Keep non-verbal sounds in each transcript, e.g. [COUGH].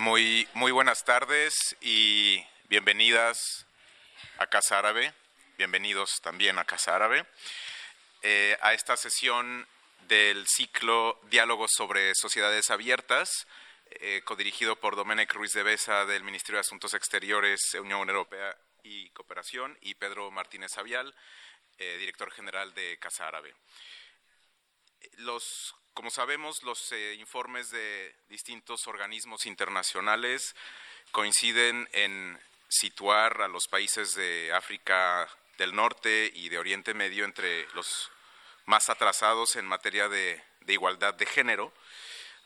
Muy, muy buenas tardes y bienvenidas a Casa Árabe, bienvenidos también a Casa Árabe, eh, a esta sesión del ciclo Diálogos sobre Sociedades Abiertas, eh, codirigido por Domenech Ruiz de Besa del Ministerio de Asuntos Exteriores, Unión Europea y Cooperación, y Pedro Martínez Avial, eh, director general de Casa Árabe. Los como sabemos, los eh, informes de distintos organismos internacionales coinciden en situar a los países de África del Norte y de Oriente Medio entre los más atrasados en materia de, igualdad de género,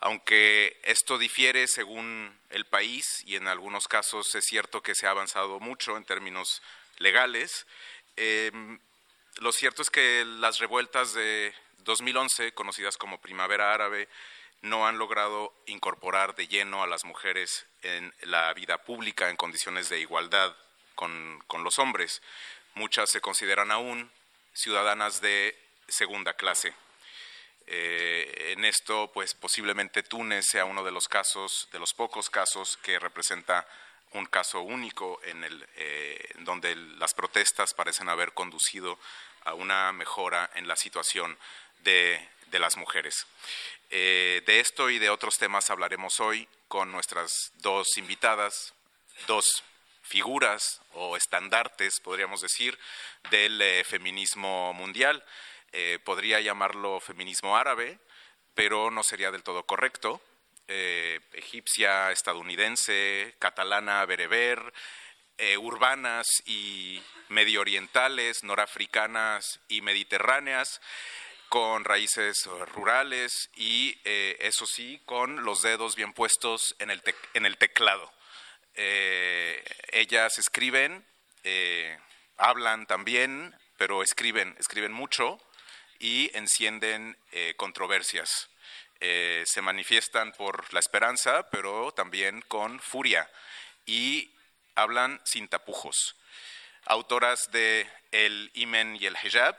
aunque esto difiere según el país y en algunos casos es cierto que se ha avanzado mucho en términos legales, eh, lo cierto es que las revueltas de 2011, conocidas como Primavera Árabe, no han logrado incorporar de lleno a las mujeres en la vida pública en condiciones de igualdad con, los hombres. Muchas se consideran aún ciudadanas de segunda clase. Eh, en esto, pues posiblemente Túnez sea uno de los casos, de los pocos casos que representa un caso único en el, eh, donde las protestas parecen haber conducido a una mejora en la situación de, las mujeres. Eh, de esto y de otros temas hablaremos hoy con nuestras dos invitadas, dos figuras o estandartes, podríamos decir, del eh, feminismo mundial. Eh, podría llamarlo feminismo árabe, pero no sería del todo correcto. egipcia, estadounidense, catalana, bereber, urbanas y medio orientales, norafricanas y mediterráneas con raíces rurales y, eh, eso sí, con los dedos bien puestos en el, teclado. Eh, ellas escriben, eh, hablan también, pero escriben, escriben mucho y encienden controversias. se manifiestan por la esperanza, pero también con furia y hablan sin tapujos. Autoras de El Imen y el Hijab,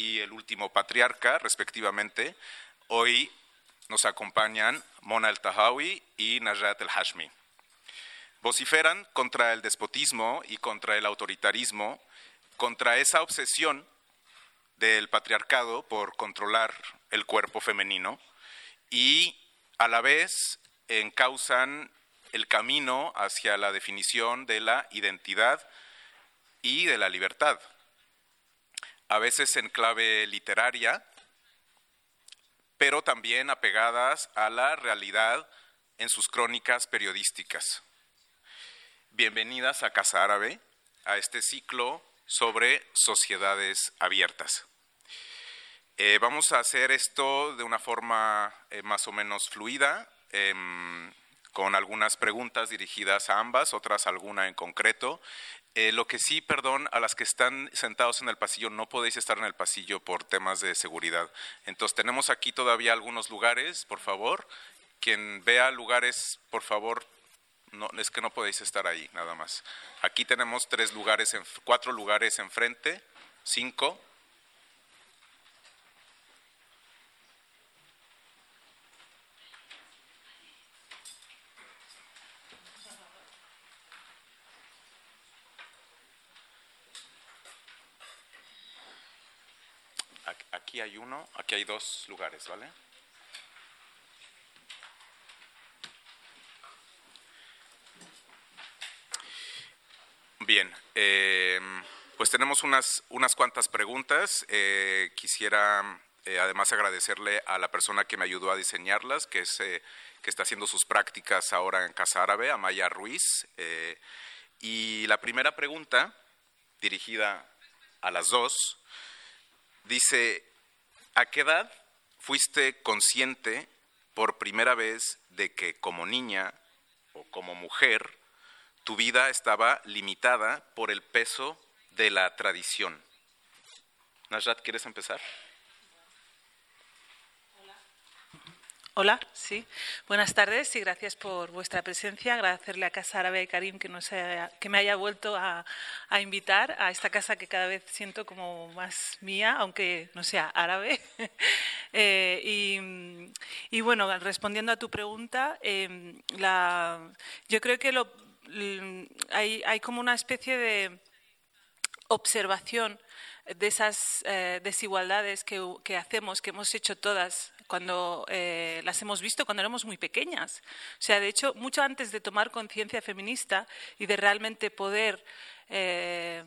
y el último patriarca, respectivamente. Hoy nos acompañan Mona El Tahawi y Najat El Hashmi. Vociferan contra el despotismo y contra el autoritarismo, contra esa obsesión del patriarcado por controlar el cuerpo femenino y a la vez encausan el camino hacia la definición de la identidad y de la libertad a veces en clave literaria, pero también apegadas a la realidad en sus crónicas periodísticas. Bienvenidas a Casa Árabe, a este ciclo sobre sociedades abiertas. Eh, vamos a hacer esto de una forma eh, más o menos fluida, em, con algunas preguntas dirigidas a ambas, otras alguna en concreto, eh, lo que sí, perdón, a las que están sentados en el pasillo, no podéis estar en el pasillo por temas de seguridad. Entonces, tenemos aquí todavía algunos lugares, por favor. Quien vea lugares, por favor, no, es que no podéis estar ahí, nada más. Aquí tenemos tres lugares, cuatro lugares enfrente, cinco. Aquí hay uno, aquí hay dos lugares, ¿vale? Bien, eh, pues tenemos unas, unas cuantas preguntas. Eh, quisiera eh, además agradecerle a la persona que me ayudó a diseñarlas, que, es, que está haciendo sus prácticas ahora en Casa Árabe, Amaya Ruiz. y la primera pregunta, dirigida a las dos, dice, ¿A qué edad fuiste consciente por primera vez de que como niña o como mujer tu vida estaba limitada por el peso de la tradición? Najat, ¿quieres empezar? Hola, sí. Buenas tardes y gracias por vuestra presencia. Agradecerle a Casa Árabe Karim que, que me haya vuelto a, invitar a esta casa que cada vez siento como más mía, aunque no sea árabe. [LAUGHS] Eh, Y bueno, respondiendo a tu pregunta, em, yo creo que hay, hay como una especie de observación de esas eh, desigualdades que, hacemos, que hemos hecho todas cuando eh, las hemos visto cuando éramos muy pequeñas. O sea, de hecho, mucho antes de tomar conciencia feminista y de realmente poder eh,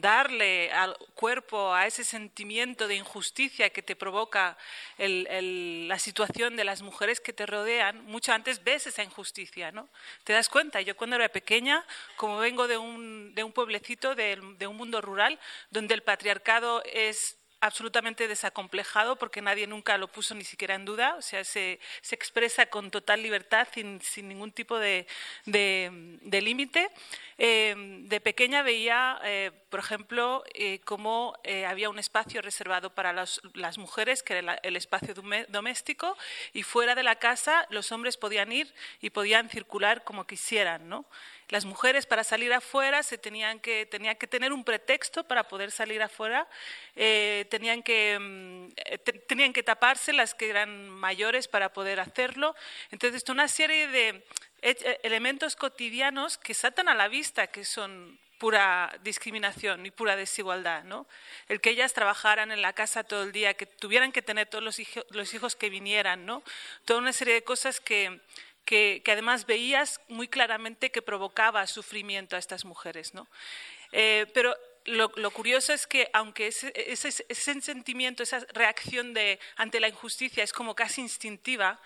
darle al cuerpo a ese sentimiento de injusticia que te provoca la situación de las mujeres que te rodean, mucho antes ves esa injusticia, ¿no? Te das cuenta. Yo cuando era pequeña, como vengo de un, de un pueblecito, de un mundo rural, donde el patriarcado es absolutamente desacomplejado porque nadie nunca lo puso ni siquiera en duda, o sea, se, se expresa con total libertad, sin, sin ningún tipo de, de, límite. Eh, de pequeña veía, eh, por ejemplo, eh, cómo había un espacio reservado para las mujeres, que era el espacio doméstico, y fuera de la casa los hombres podían ir y podían circular como quisieran, ¿no? Las mujeres para salir afuera se tenían que, tenían que tener un pretexto para poder salir afuera, eh, tenían, que, mm, eh, tenían que taparse las que eran mayores para poder hacerlo. Entonces, una serie de eh, elementos cotidianos que saltan a la vista, que son pura discriminación y pura desigualdad, ¿no? El que ellas trabajaran en la casa todo el día, que tuvieran que tener todos los hijos, los hijos que vinieran, ¿no? Toda una serie de cosas que, que, además veías muy claramente que provocaba sufrimiento a estas mujeres. ¿no? Eh, pero lo, curioso es que aunque ese, sentimiento, esa reacción de, ante la injusticia es como casi instintiva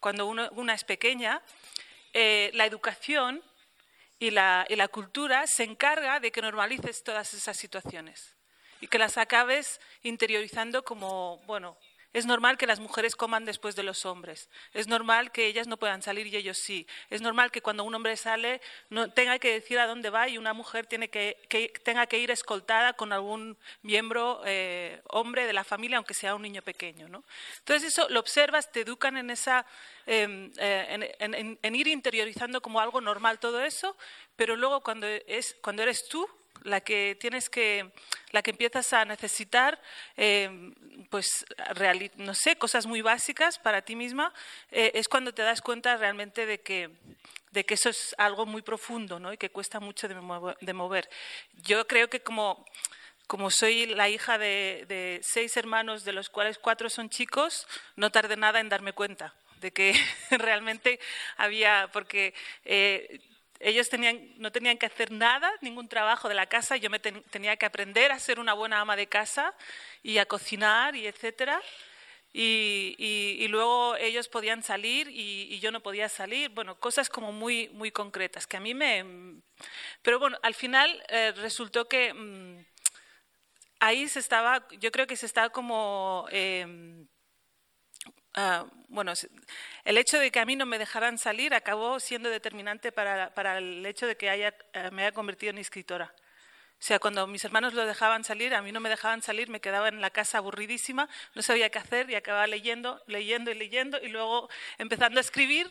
cuando una es pequeña, eh, la educación y la, y la cultura se encarga de que normalices todas esas situaciones y que las acabes interiorizando como, bueno, es normal que las mujeres coman después de los hombres. Es normal que ellas no puedan salir y ellos sí. Es normal que cuando un hombre sale tenga que decir a dónde va y una mujer tenga que ir escoltada con algún miembro eh, hombre de la familia, aunque sea un niño pequeño. ¿no? Entonces eso lo observas, te educan en, esa, em, eh, en, ir interiorizando como algo normal todo eso, pero luego cuando eres tú la que tienes que, la que empiezas a necesitar, eh, pues, no sé, cosas muy básicas para ti misma, eh, es cuando te das cuenta realmente de que, de que eso es algo muy profundo, ¿no? Y que cuesta mucho de, mover. Yo creo que como como soy la hija de, seis hermanos, de los cuales cuatro son chicos, no tardé nada en darme cuenta de que [LAUGHS] realmente había, porque eh, ellos no tenían que hacer nada, ningún trabajo de la casa. Yo me tenía que aprender a ser una buena ama de casa y a cocinar y etcétera. Y, luego ellos podían salir y, yo no podía salir. Bueno, cosas como muy, muy concretas que a mí me. Pero bueno, al final eh, resultó que mm, ahí se estaba, yo creo que se estaba como. Em, Ah, bueno, el hecho de que a mí no me dejaran salir acabó siendo determinante para, el hecho de que eh, me haya convertido en escritora. O sea, cuando mis hermanos lo dejaban salir, a mí no me dejaban salir, me quedaba en la casa aburridísima, no sabía qué hacer y acababa leyendo, leyendo y leyendo y luego empezando a escribir.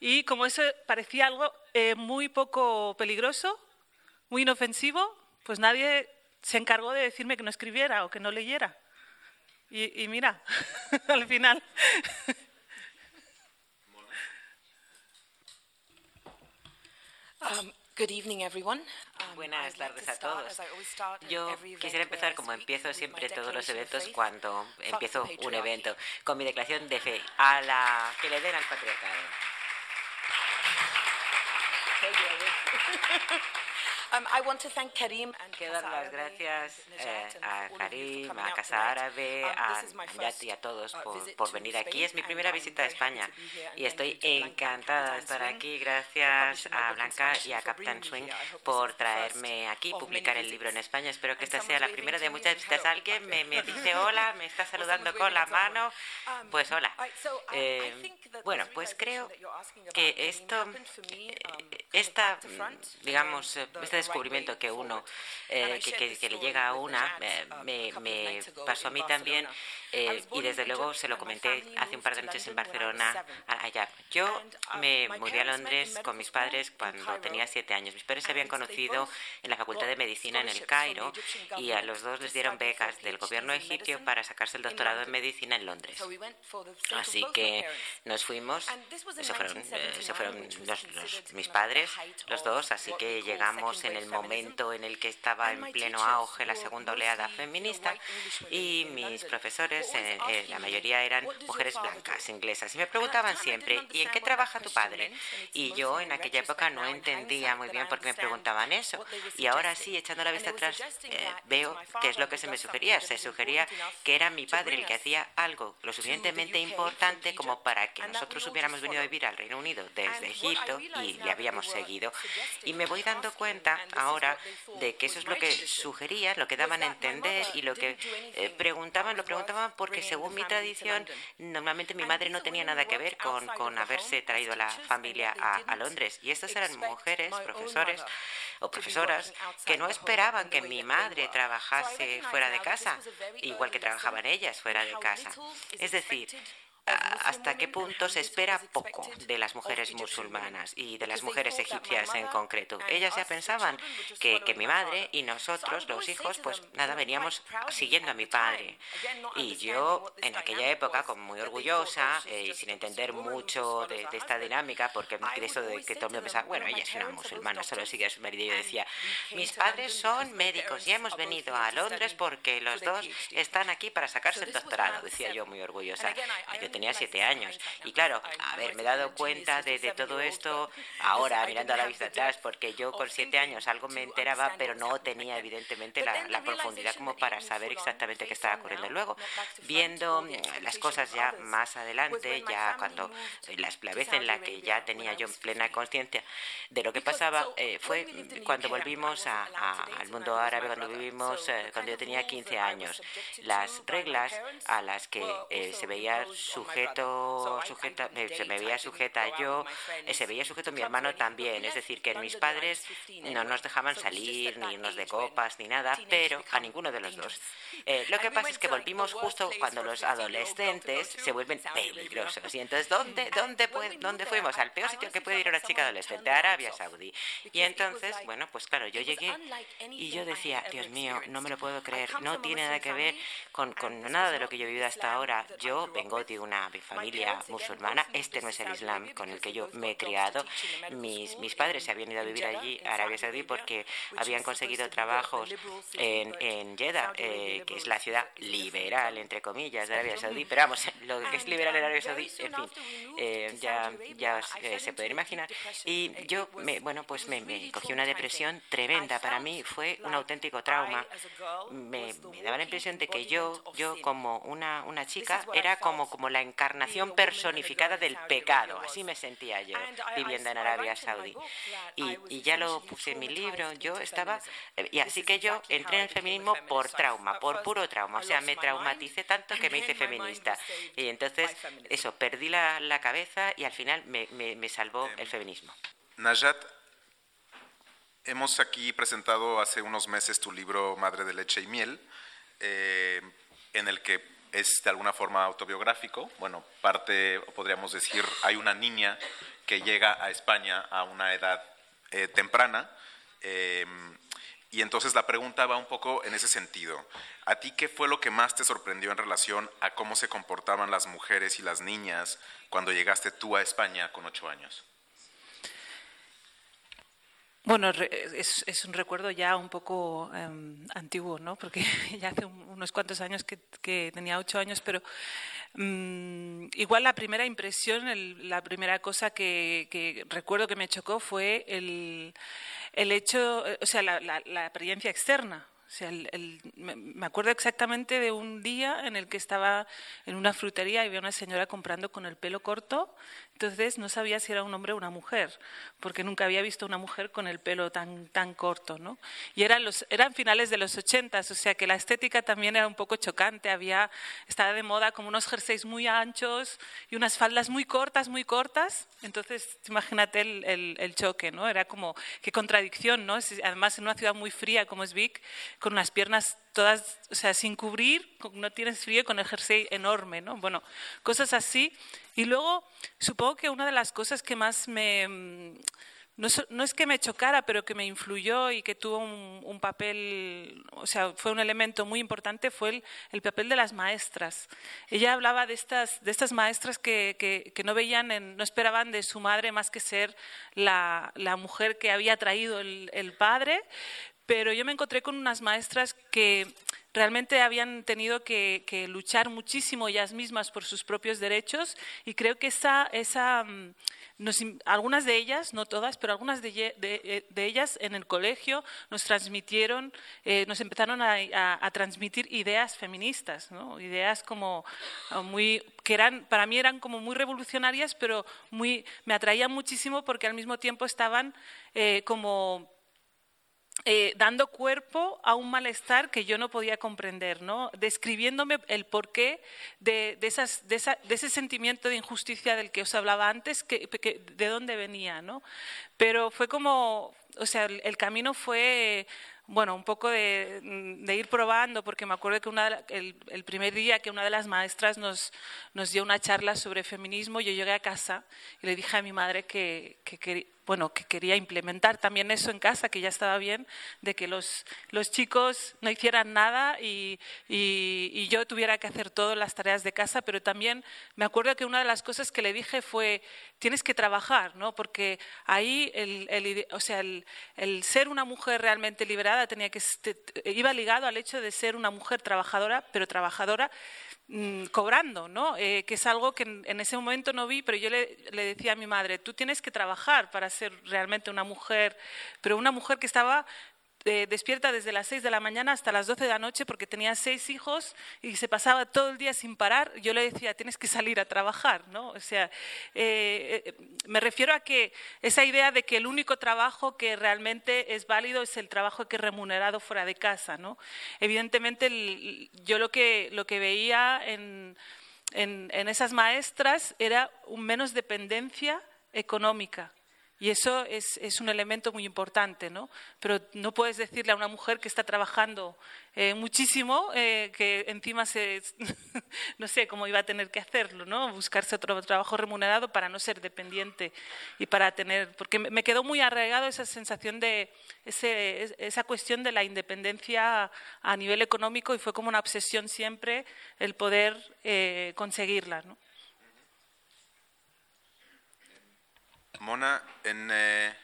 Y como eso parecía algo eh, muy poco peligroso, muy inofensivo, pues nadie se encargó de decirme que no escribiera o que no leyera. Y, y mira, [LAUGHS] al final. Um, good evening, everyone. Um, Buenas tardes a todos. Yo quisiera empezar como empiezo siempre todos los eventos cuando empiezo un evento, con mi declaración de fe a la que le den al patriarcado. [LAUGHS] Um, I want to thank Karim and Quiero dar las gracias eh, a Karim, a Casa Árabe, um, a Yat y a todos uh, por, por venir aquí. Es mi primera visita a España y estoy encantada de estar aquí. Gracias a Blanca y a Captain Swing por traerme aquí, publicar el libro en España. Espero que esta sea la primera de muchas visitas. Alguien me, me dice hola, me está [LAUGHS] saludando con la mano. Um, pues hola. Eh, bueno, pues creo que esto, esta, digamos, esta descubrimiento que uno, eh, que, le llega a una, eh, me, pasó a mí también Eh, y desde luego se lo comenté hace un par de noches en Barcelona allá. Yo um, me mudé a Londres con mis padres cuando tenía siete años. Mis padres se habían conocido en la Facultad de Medicina en el Cairo y a los dos les dieron becas del gobierno egipcio para sacarse el doctorado en medicina en Londres. Así que nos fuimos, se fueron, eh, se fueron mis padres, los dos, así que llegamos en el momento en el que estaba en pleno auge la segunda oleada feminista y mis profesores, eh, eh, la mayoría eran mujeres blancas, inglesas, y me preguntaban siempre, ¿y en qué trabaja tu padre? Y yo en aquella época no entendía muy bien por qué me preguntaban eso. Y ahora sí, echando la vista atrás, eh, veo qué es lo que se me sugería. Se sugería que era mi padre el que hacía algo lo suficientemente importante como para que nosotros hubiéramos venido a vivir al Reino Unido desde Egipto y le habíamos seguido. Y me voy dando cuenta ahora de que eso es lo que sugerían, lo que daban a entender y lo que eh, preguntaban, lo preguntaban porque según mi tradición, normalmente mi madre no tenía nada que ver con, con haberse traído a la familia a, a Londres. Y estas eran mujeres, profesores o profesoras que no esperaban que mi madre trabajase fuera de casa, igual que trabajaban ellas fuera de casa. Es decir, hasta qué punto se espera poco de las mujeres musulmanas y de las mujeres egipcias en concreto. Ellas ya pensaban que, mi madre y nosotros, los hijos, pues nada, veníamos siguiendo a mi padre. Y yo, en aquella época, como muy orgullosa eh, y sin entender mucho de, esta dinámica, porque de eso de que todo el mundo pensaba, bueno, ella es una musulmana, solo sigue a su marido, yo decía, mis padres son médicos y hemos venido a Londres porque los dos están aquí para sacarse el doctorado, decía yo muy orgullosa tenía siete años. Y claro, a ver, me he dado cuenta de, todo esto ahora, mirando a la vista atrás, porque yo con siete años algo me enteraba, pero no tenía evidentemente la, profundidad como para saber exactamente qué estaba ocurriendo. Luego, viendo las cosas ya más adelante, ya cuando la, la vez en la que ya tenía yo plena conciencia de lo que pasaba, eh, fue cuando volvimos al mundo árabe, cuando vivimos, eh, cuando yo tenía 15 años. Las reglas a las que eh, se veía su sujeto, sujeta, se me veía sujeta yo, eh, se veía sujeto mi hermano también. Es decir, que mis padres no nos dejaban salir, ni irnos de copas, ni nada, pero a ninguno de los dos. Eh, lo que pasa es que volvimos justo cuando los adolescentes se vuelven peligrosos. Y entonces, ¿dónde, dónde, dónde fuimos? Al peor sitio que puede ir una chica adolescente, Arabia Saudí. Y entonces, bueno, pues claro, yo llegué y yo decía, Dios mío, no me lo puedo creer, no tiene nada que ver con, con nada de lo que yo he vivido hasta ahora. Yo vengo de una familia musulmana. Este no es el Islam con el que yo me he criado. Mis, mis padres se habían ido a vivir allí, a Arabia Saudí, porque habían conseguido trabajos en, en Jeddah, eh, que es la ciudad liberal, entre comillas, de Arabia Saudí. Pero vamos, [LAUGHS] lo que es liberal en Arabia Saudí, en fin, eh, ya, ya eh, se pueden imaginar. Y yo, me, bueno, pues me, cogí una depresión tremenda. Para mí fue un auténtico trauma. Me, me daba la impresión de que yo, yo como una, una chica, era como, como la encarnación personificada del pecado. Así me sentía yo viviendo en Arabia Saudí. Y, ya lo puse en mi libro. Yo estaba. Eh, y así que yo entré en el feminismo por trauma, por puro trauma. O sea, me traumaticé tanto que me hice feminista. Y entonces, eso, perdí la, cabeza y al final me, me, salvó el feminismo. Najat, hemos aquí presentado hace unos meses tu libro Madre de Leche y Miel, eh, en el que es de alguna forma autobiográfico. Bueno, parte, podríamos decir, hay una niña que llega a España a una edad eh, temprana. Em, y entonces la pregunta va un poco en ese sentido. ¿A ti qué fue lo que más te sorprendió en relación a cómo se comportaban las mujeres y las niñas cuando llegaste tú a España con ocho años? Bueno, es, es, un recuerdo ya un poco em, antiguo, ¿no? Porque [LAUGHS] ya hace unos cuantos años que, tenía ocho años, pero mm, igual la primera impresión, la primera cosa que, recuerdo que me chocó fue el, el hecho, o sea, la, apariencia externa. O sea, me acuerdo exactamente de un día en el que estaba en una frutería y vi a una señora comprando con el pelo corto entonces no sabía si era un hombre o una mujer, porque nunca había visto una mujer con el pelo tan, tan corto. ¿no? Y eran, los, eran finales de los ochentas, o sea que la estética también era un poco chocante. Había, estaba de moda como unos jerseys muy anchos y unas faldas muy cortas, muy cortas. Entonces, imagínate el, el, choque, ¿no? Era como, qué contradicción, ¿no? Además, en una ciudad muy fría como es Vic, con unas piernas todas, o sea, sin cubrir, no tienes frío, con el jersey enorme, ¿no? Bueno, cosas así. Y luego, supongo que una de las cosas que más me mm, no, es que me chocara, pero que me influyó y que tuvo un, papel, o sea, fue un elemento muy importante, fue el, papel de las maestras. Ella hablaba de estas, de estas maestras que, no veían, no esperaban de su madre más que ser la, mujer que había traído el, padre, pero yo me encontré con unas maestras que realmente habían tenido que, luchar muchísimo ellas mismas por sus propios derechos y creo que esa, esa mm, algunas de ellas, no todas, pero algunas de, eh, ellas en el colegio nos transmitieron, eh, nos empezaron a, transmitir ideas feministas, ideas como ah, muy que eran para mí eran como muy revolucionarias, pero muy me atraían muchísimo porque al mismo tiempo estaban eh, como eh, dando cuerpo a un malestar que yo no podía comprender, ¿no? describiéndome el porqué de, ese sentimiento de injusticia del que os hablaba antes, que, de dónde venía. ¿no? Pero fue como, o sea, el, camino fue bueno, un poco de, ir probando, porque me acuerdo que el, primer día que una de las maestras nos, dio una charla sobre feminismo, yo llegué a casa y le dije a mi madre que, bueno, que quería implementar también eso en casa, que ya estaba bien, de que los, chicos no hicieran nada y, yo tuviera que hacer todas las tareas de casa, pero también me acuerdo que una de las cosas que le dije fue, tienes que trabajar, ¿no? porque ahí el, o sea, el, ser una mujer realmente liberada tenía que, iba ligado al hecho de ser una mujer trabajadora, pero trabajadora Mm, cobrando, ¿no? Eh, que es algo que en, ese momento no vi, pero yo le, decía a mi madre, tú tienes que trabajar para ser realmente una mujer, pero una mujer que estaba eh, despierta desde las 6 de la mañana hasta las 12 de la noche porque tenía seis hijos y se pasaba todo el día sin parar. Yo le decía, tienes que salir a trabajar, ¿no? O sea, eh, me refiero a que esa idea de que el único trabajo que realmente es válido es el trabajo que es remunerado fuera de casa, ¿no? Evidentemente, yo lo que, lo que veía en, en, en esas maestras era un menos dependencia económica y eso es, es, un elemento muy importante, ¿no? Pero no puedes decirle a una mujer que está trabajando eh, muchísimo eh, que encima se, [LAUGHS] no sé cómo iba a tener que hacerlo, ¿no? Buscarse otro trabajo remunerado para no ser dependiente y para tener, porque me quedó muy arraigado esa sensación de ese, esa cuestión de la independencia a nivel económico y fue como una obsesión siempre el poder eh, conseguirla, ¿no? Mona, en eh,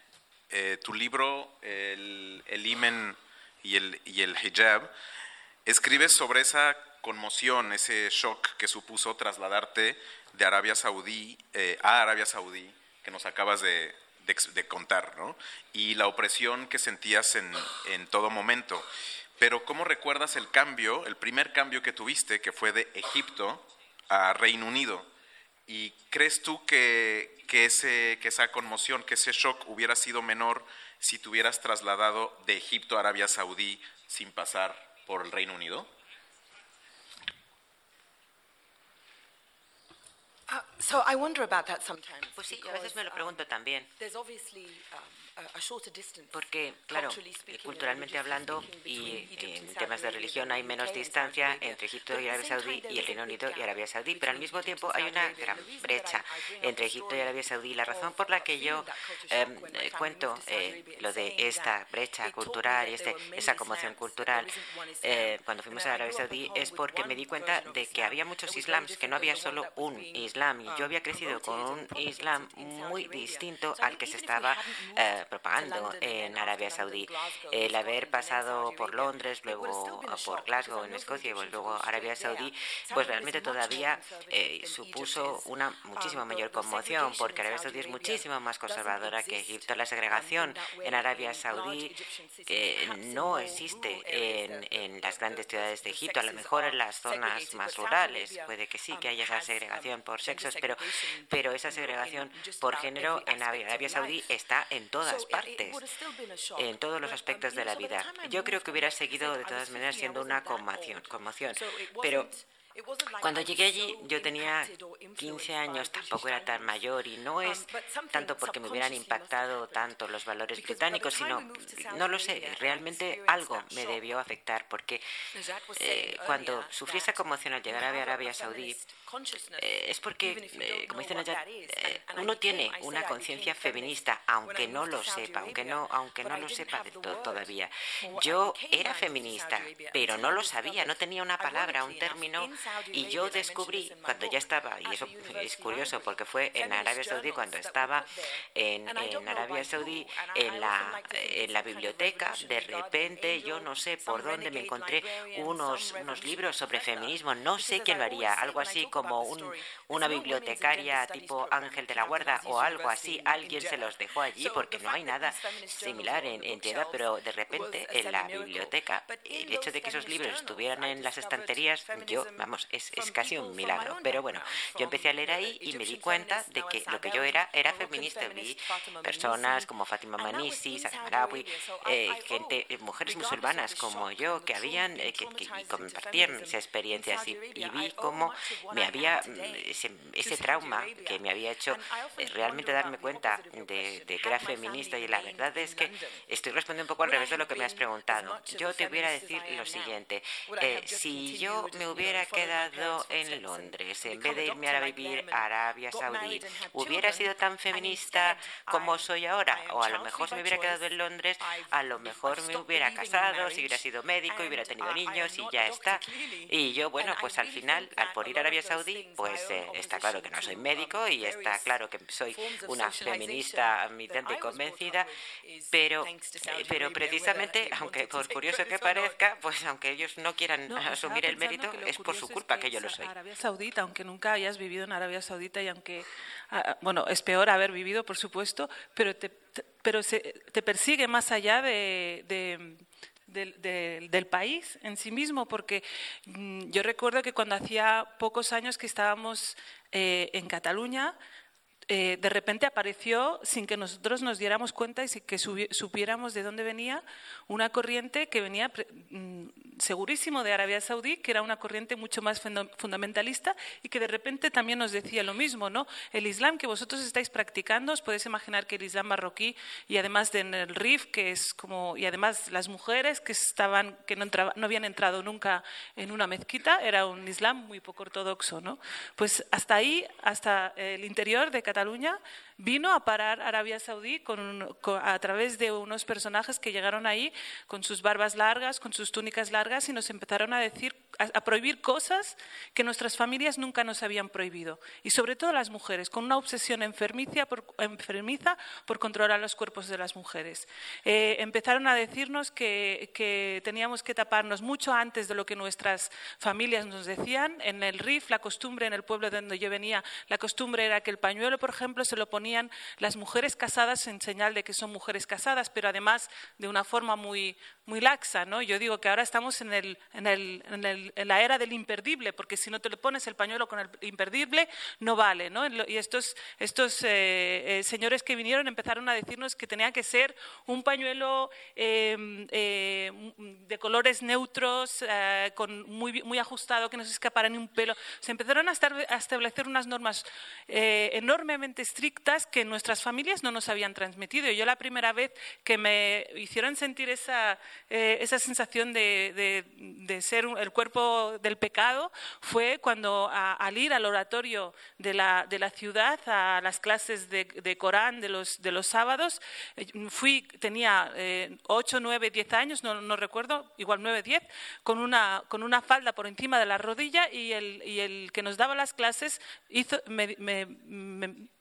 eh, tu libro, el, el Imen y el, y el hijab, escribes sobre esa conmoción, ese shock que supuso trasladarte de Arabia Saudí eh, a Arabia Saudí, que nos acabas de, de, contar, ¿no? Y la opresión que sentías en, en todo momento. Pero ¿cómo recuerdas el cambio, el primer cambio que tuviste, que fue de Egipto a Reino Unido? ¿Y crees tú que, que, ese, que esa conmoción, que ese shock hubiera sido menor si te hubieras trasladado de Egipto a Arabia Saudí sin pasar por el Reino Unido? Uh, pues sí, a veces me lo pregunto también. Porque, claro, culturalmente hablando y en temas de religión hay menos distancia entre Egipto y Arabia Saudí y el Reino Unido y Arabia Saudí, pero al mismo tiempo hay una gran brecha entre Egipto y Arabia Saudí. La razón por la que yo em, eh, cuento eh, lo de esta brecha cultural y este, esa conmoción cultural eh, cuando fuimos a Arabia Saudí es porque me di cuenta de que había muchos islams, que no había solo un islam. Y yo había crecido con un islam muy distinto al que se estaba propagando en Arabia Saudí. El haber pasado por Londres, luego por Glasgow en Escocia y luego Arabia Saudí, pues realmente todavía eh, supuso una muchísima mayor conmoción porque Arabia Saudí es muchísimo más conservadora que Egipto. La segregación en Arabia Saudí eh, no existe en, en las grandes ciudades de Egipto, a lo mejor en las zonas más rurales puede que sí que haya esa segregación por sexos, pero, pero esa segregación por género en Arabia Saudí está en todas partes, en todos los aspectos de la vida. Yo creo que hubiera seguido de todas maneras siendo una conmoción, conmoción. Pero Cuando llegué allí yo tenía 15 años, tampoco era tan mayor y no es tanto porque me hubieran impactado tanto los valores británicos, sino, no lo sé, realmente algo me debió afectar porque eh, cuando sufrí esa conmoción al llegar a Arabia Saudí, eh, es porque, eh, como dicen allá, uno tiene una conciencia feminista, aunque no lo sepa, aunque no, aunque no lo sepa de todo todavía. Yo era feminista, pero no lo sabía, no tenía una palabra, un término. y yo descubrí, cuando ya estaba, y eso es curioso porque fue en Arabia Saudí, cuando estaba en, Arabia Saudí, en la, en la biblioteca, de repente yo no sé por dónde me encontré unos, unos libros sobre feminismo, no sé quién lo haría, algo así como un, una bibliotecaria tipo Ángel de la Guarda o algo así, alguien se los dejó allí porque no hay nada similar en, en pero de repente en la biblioteca, el hecho de que esos libros estuvieran en las estanterías, yo, vamos, es, es casi un milagro. Pero bueno, yo empecé a leer ahí y me di cuenta de que lo que yo era era feminista. Vi personas como Fátima Manisi, Sara Marawi, eh, gente, eh, mujeres musulmanas como yo que habían, eh, compartían esas experiencias y, vi cómo me había mm, ese, trauma que me había hecho realmente darme cuenta de, que era feminista y la verdad es que estoy respondiendo un poco al revés de lo que me has preguntado. Yo te hubiera decir lo siguiente, si yo me hubiera quedado en Londres en vez de irme a vivir a Arabia Saudí, ¿hubiera sido tan feminista como soy ahora? O a lo mejor si me hubiera quedado en Londres, a lo mejor me hubiera casado, si hubiera sido médico, hubiera tenido niños y ya está. Y yo, bueno, pues al final, al por ir a Arabia Saudí, pues eh, está claro que no soy médico y está claro que soy una feminista admitente y convencida, pero, eh, pero precisamente, aunque por curioso que parezca, pues aunque ellos no quieran asumir el mérito, es por su culpa que yo lo soy. Arabia Saudita, aunque nunca hayas vivido en Arabia Saudita y aunque, ah, ah, bueno, es peor haber vivido, por supuesto, pero te, pero se, te persigue más allá de, del, país en sí mismo, porque mm, yo recuerdo que cuando hacía pocos años que estábamos eh, en Cataluña, eh, de repente apareció, sin que nosotros nos diéramos cuenta y sin que supiéramos de dónde venía, una corriente que venía mm, segurísimo de Arabia Saudí, que era una corriente mucho más fundamentalista y que de repente también nos decía lo mismo, ¿no? El Islam que vosotros estáis practicando, os podéis imaginar que el Islam marroquí y además de en el RIF, que es como y además las mujeres que estaban que no, habían entrado nunca en una mezquita, era un Islam muy poco ortodoxo, ¿no? Pues hasta ahí, hasta el interior de Cataluña vino a parar Arabia Saudí a través de unos personajes que llegaron ahí con sus barbas largas, con sus túnicas largas y nos empezaron a decir, a, prohibir cosas que nuestras familias nunca nos habían prohibido. Y sobre todo las mujeres, con una obsesión enfermiza por, enfermiza por controlar los cuerpos de las mujeres. Eh, empezaron a decirnos que, que teníamos que taparnos mucho antes de lo que nuestras familias nos decían. En el RIF, la costumbre, en el pueblo de donde yo venía, la costumbre era que el pañuelo, por ejemplo, se lo las mujeres casadas en señal de que son mujeres casadas, pero además de una forma muy, muy laxa. ¿no? Yo digo que ahora estamos en, el, en, el, en, la era del imperdible, porque si no te le pones el pañuelo con el imperdible, no vale. ¿no? Y estos, estos eh, eh, señores que vinieron empezaron a decirnos que tenía que ser un pañuelo em, eh, de colores neutros, con muy, muy ajustado, que no se escapara ni un pelo. Se empezaron a, a establecer unas normas enormemente estrictas que nuestras familias no nos habían transmitido. Yo la primera vez que me hicieron sentir esa, eh, esa sensación de, de, ser el cuerpo del pecado fue cuando al ir al oratorio de la, de la, ciudad, a las clases de, Corán de los, de los sábados, eh, fui, tenía eh, 8, 9, 10 años, no, no, recuerdo, igual 9, 10, con una, con una falda por encima de la rodilla y el, y el que nos daba las clases hizo, me, me,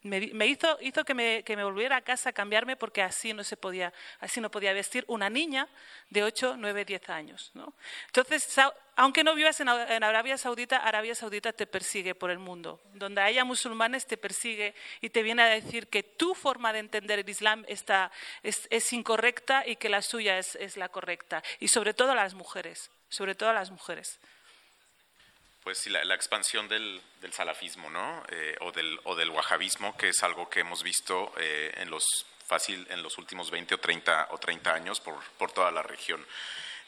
me, hizo, hizo que, me, que me volviera a casa a cambiarme porque así no se podía, así no podía vestir una niña de 8, 9, 10 años. ¿no? Entonces, aunque no vivas en, Arabia Saudita, Arabia Saudita te persigue por el mundo. Donde haya musulmanes te persigue y te viene a decir que tu forma de entender el Islam está, es, es incorrecta y que la suya es, es la correcta. Y sobre todo las mujeres, sobre todo las mujeres pues sí, la, expansión del, salafismo, ¿no? Eh, o, del, o del wahabismo, que es algo que hemos visto eh, en los fácil en los últimos 20 o 30, o 30 años por, por toda la región.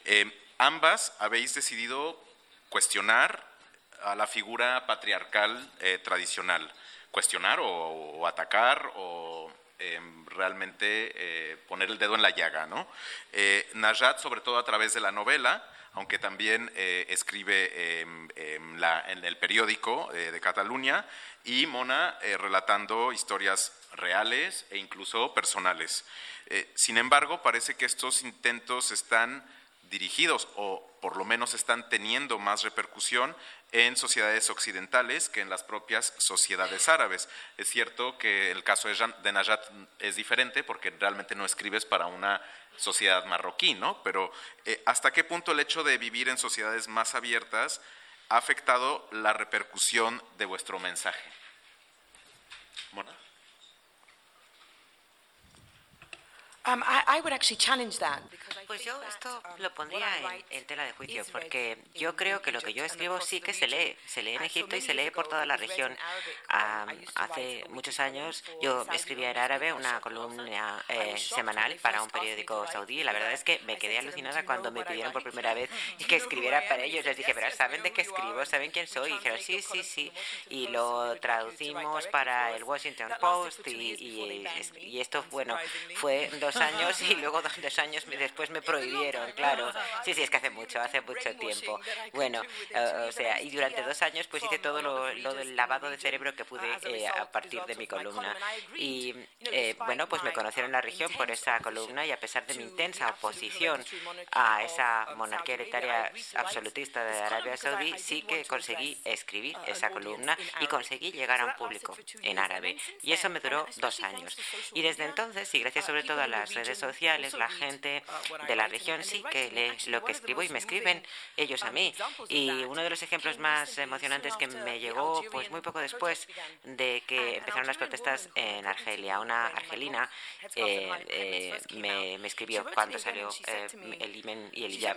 Eh, ambas habéis decidido cuestionar a la figura patriarcal eh, tradicional, cuestionar o, atacar o em, realmente eh, poner el dedo en la llaga. ¿no? Eh, Najat, sobre todo a través de la novela, aunque también escribe em, em, en el periódico de Cataluña, y Mona relatando historias reales e incluso personales. sin embargo, parece que estos intentos están dirigidos o por lo menos están teniendo más repercusión en sociedades occidentales que en las propias sociedades árabes. Es cierto que el caso de Najat es diferente porque realmente no escribes para una sociedad marroquí, ¿no? Pero eh, ¿hasta qué punto el hecho de vivir en sociedades más abiertas ha afectado la repercusión de vuestro mensaje? Pues yo esto um, lo pondría en, tela de juicio, porque yo creo que lo que yo escribo sí que se lee, se lee en Egipto y se lee por toda la región. hace muchos años yo escribía en árabe una columna eh, semanal para un periódico saudí y la verdad es que me quedé alucinada cuando me pidieron por primera vez [LAUGHS] que escribiera para ellos. Les dije, pero ¿saben de qué escribo? ¿Saben quién soy? Y dijeron, sí, sí, sí. Y lo traducimos para el Washington Post y, y esto, bueno, fue dos años y luego dos años después me prohibieron, claro. Sí, sí, es que hace mucho, hace mucho tiempo. Bueno, o sea, y durante dos años pues hice todo lo, del lavado de cerebro que pude eh, a partir de mi columna. Y eh, bueno, pues me conocieron en la región por esa columna y a pesar de mi intensa oposición a esa monarquía hereditaria absolutista de Arabia Saudí, sí que conseguí escribir esa columna y conseguí llegar a un público en árabe. Y eso me duró dos años. Y desde entonces, y gracias sobre todo a la redes sociales, la gente de la región sí que lee lo que escribo y me escriben ellos a mí. Y uno de los ejemplos más emocionantes que me llegó pues muy poco después de que empezaron las protestas en Argelia. Una argelina eh, eh, me, escribió cuando salió eh, el imen y el hijab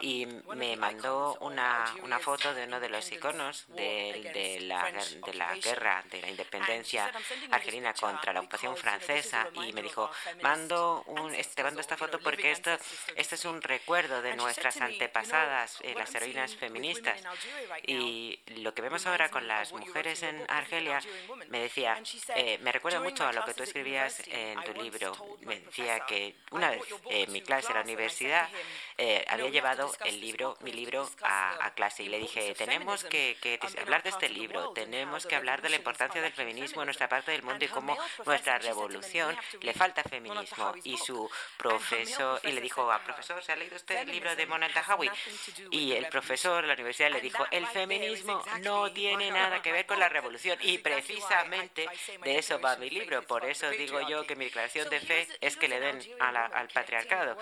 y me mandó una, una foto de uno de los iconos de, de, la, de la guerra, de la independencia argelina contra la ocupación francesa y me dijo, mando un, te mando esta foto porque esto, esto es un recuerdo de nuestras antepasadas, eh, las heroínas feministas. Y lo que vemos ahora con las mujeres en Argelia, me decía, eh, me recuerda mucho a lo que tú escribías en tu libro. Me decía que una vez en mi clase en la universidad eh, había llevado el libro, mi libro a, clase y le dije, tenemos que, que hablar de este libro, tenemos que hablar de la importancia del feminismo en nuestra parte del mundo y cómo nuestra revolución le falta feminismo. Y su profesor, y le dijo, a profesor, ¿se ha leído este libro de Mona Tahawi? Y el profesor de la universidad le dijo, el feminismo no tiene nada que ver con la revolución. Y precisamente de eso va mi libro. Por eso digo yo que mi declaración de fe es que le den al patriarcado.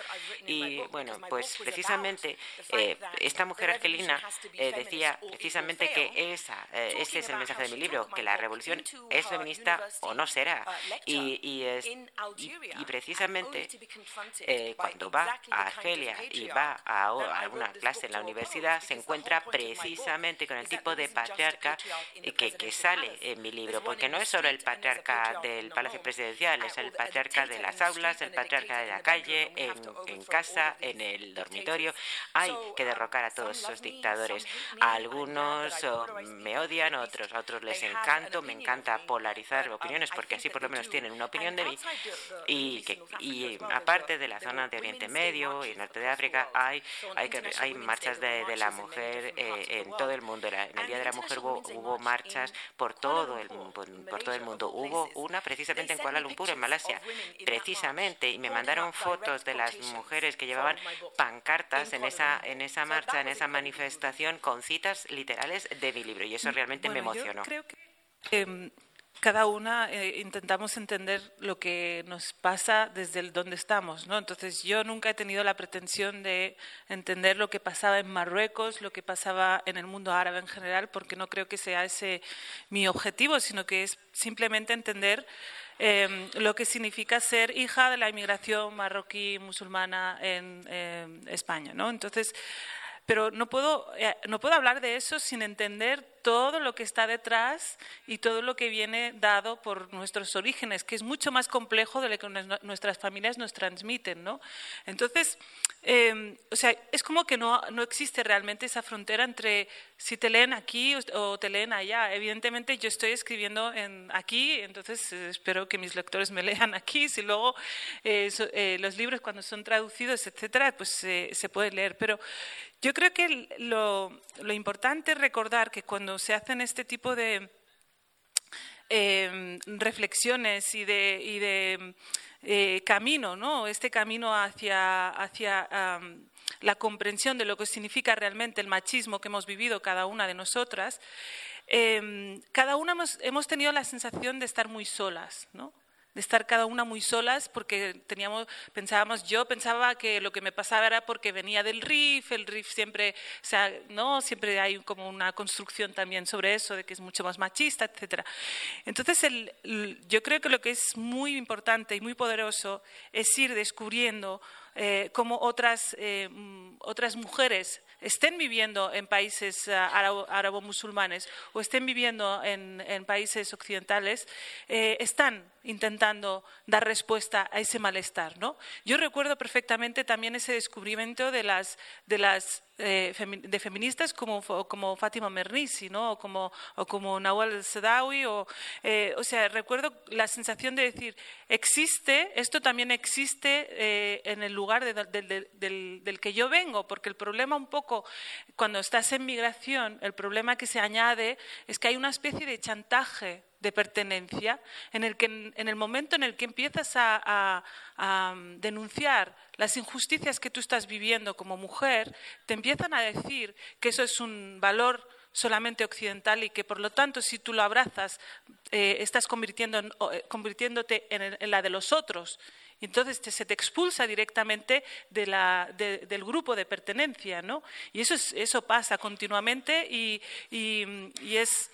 Y bueno, pues precisamente eh, esta mujer argelina eh, decía precisamente que esa, eh, ese es el mensaje de mi libro, que la revolución es feminista o no será. Y, y, es, y, precisamente eh, cuando va a Argelia y va a, a, una clase en la universidad, se encuentra precisamente con el tipo de patriarca que, que sale en mi libro, porque no es solo el patriarca del Palacio Presidencial, es el patriarca de las aulas, el patriarca de la calle, en, en casa, en el dormitorio. Hay que derrocar a todos esos dictadores. algunos me odian, otros, a otros les encanto, me encanta polarizar opiniones porque así por lo menos tienen una opinión de mí y, que, y aparte de la zona de Oriente Medio y Norte de África, hay, hay, hay marchas de, de la mujer eh, en todo el mundo. En el Día de la Mujer hubo, marchas por todo, el, por, por todo el mundo. Hubo una precisamente en Kuala Lumpur, en Malasia, precisamente, y me mandaron fotos de las mujeres que llevaban pancartas en esa, en esa marcha, en esa manifestación, con citas literales de mi libro, y eso realmente me emocionó. creo que, em, cada una eh, intentamos entender lo que nos pasa desde donde estamos, ¿no? Entonces yo nunca he tenido la pretensión de entender lo que pasaba en Marruecos, lo que pasaba en el mundo árabe en general, porque no creo que sea ese mi objetivo, sino que es simplemente entender em, lo que significa ser hija de la inmigración marroquí musulmana en España, ¿no? Entonces pero no puedo, eh, no puedo hablar de eso sin entender todo lo que está detrás y todo lo que viene dado por nuestros orígenes, que es mucho más complejo de lo que nuestras familias nos transmiten, ¿no? Entonces, em, o sea, es como que no, no existe realmente esa frontera entre si te leen aquí o te leen allá. Evidentemente, yo estoy escribiendo en aquí, entonces eh, espero que mis lectores me [LAUGHS] lean aquí. Si luego eh, eh, los libros cuando son traducidos, etcétera, pues se puede leer. Pero yo creo que lo, importante es recordar que cuando se hacen este tipo de em, reflexiones y de, y de eh, camino, ¿no? este camino hacia, hacia la comprensión de lo que significa realmente el machismo que hemos vivido cada una de nosotras, em, cada una hemos, hemos, tenido la sensación de estar muy solas, ¿no? De estar cada una muy solas porque teníamos pensábamos yo pensaba que lo que me pasaba era porque venía del RIF el RIF siempre o sea no siempre hay como una construcción también sobre eso de que es mucho más machista etcétera. Entonces yo creo que lo que es muy importante y muy poderoso es ir descubriendo eh, cómo otras, eh, mm, otras mujeres estén viviendo en países uh, árabo-musulmanes o estén viviendo en, países occidentales, eh, están intentando dar respuesta a ese malestar. ¿no? Yo recuerdo perfectamente también ese descubrimiento de las, de las eh, de feministas como, como Fátima Mernissi, ¿no? o como, o como Nawal Sadawi, o, eh, o sea, recuerdo la sensación de decir, existe, esto también existe eh, en el lugar del, del, que yo vengo, porque el problema un poco, cuando estás en migración, el problema que se añade es que hay una especie de chantaje de pertenencia, en el que en el momento en el que empiezas a, denunciar las injusticias que tú estás viviendo como mujer, te empiezan a decir que eso es un valor solamente occidental y que por lo tanto si tú lo abrazas eh, estás eh, convirtiéndote en, la de los otros. Entonces se te expulsa directamente del grupo de pertenencia, ¿no? Y eso, eso pasa continuamente y, y es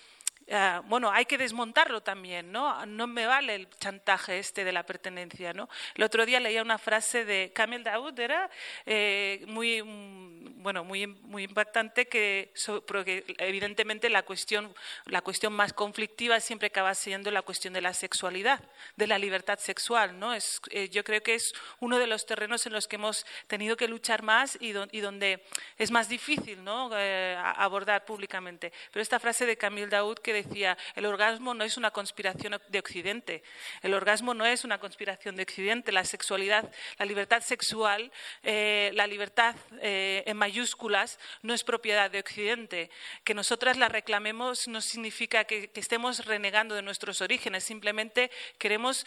Ah, bueno, hay que desmontarlo también, ¿no? No me vale el chantaje este de la pertenencia, ¿no? El otro día leía una frase de Kamel Daoud, era eh, muy, mm, bueno, muy, muy impactante, que, porque evidentemente la cuestión, la cuestión más conflictiva siempre acaba siendo la cuestión de la sexualidad, de la libertad sexual, ¿no? Es, eh, yo creo que es uno de los terrenos en los que hemos tenido que luchar más y, donde es más difícil, ¿no? Eh, abordar públicamente. Pero esta frase de Camille Daoud que decía, el orgasmo no es una conspiración de Occidente, el orgasmo no es una conspiración de Occidente, la sexualidad, la libertad sexual, eh, la libertad eh, en mayúsculas no es propiedad de Occidente. Que nosotras la reclamemos no significa que, estemos renegando de nuestros orígenes, simplemente queremos,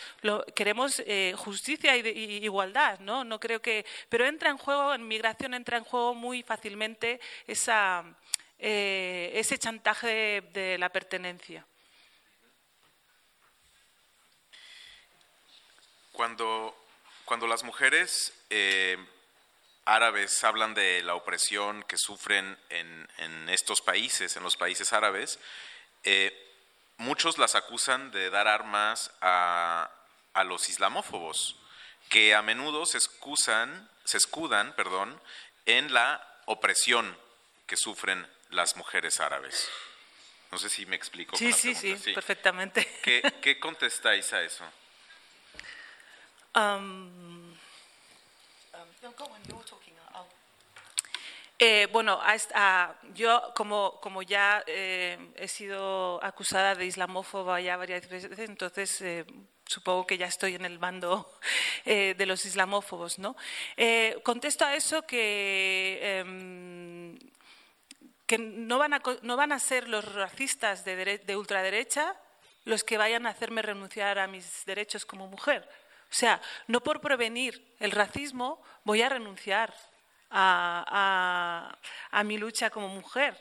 queremos eh, justicia y, igualdad, ¿no? No creo que, pero entra en juego, en migración entra en juego muy fácilmente esa eh, ese chantaje de, la pertenencia. Cuando, cuando las mujeres eh, árabes hablan de la opresión que sufren en, estos países, en los países árabes, eh, muchos las acusan de dar armas a, a, los islamófobos, que a menudo se excusan, se escudan, perdón, en la opresión que sufren las mujeres árabes. No sé si me explico. Sí, sí, sí, perfectamente. [LAUGHS] ¿Qué, contestáis a eso? Um, eh, bueno, yo como, como ya eh, he sido acusada de islamófoba ya varias veces, entonces eh, supongo que ya estoy en el bando [LAUGHS] de los islamófobos, ¿no? contesto a eso que em, que no van a, no van a ser los racistas de, ultraderecha los que vayan a hacerme renunciar a mis derechos como mujer. O sea, no por prevenir el racismo voy a renunciar a, mi lucha como mujer.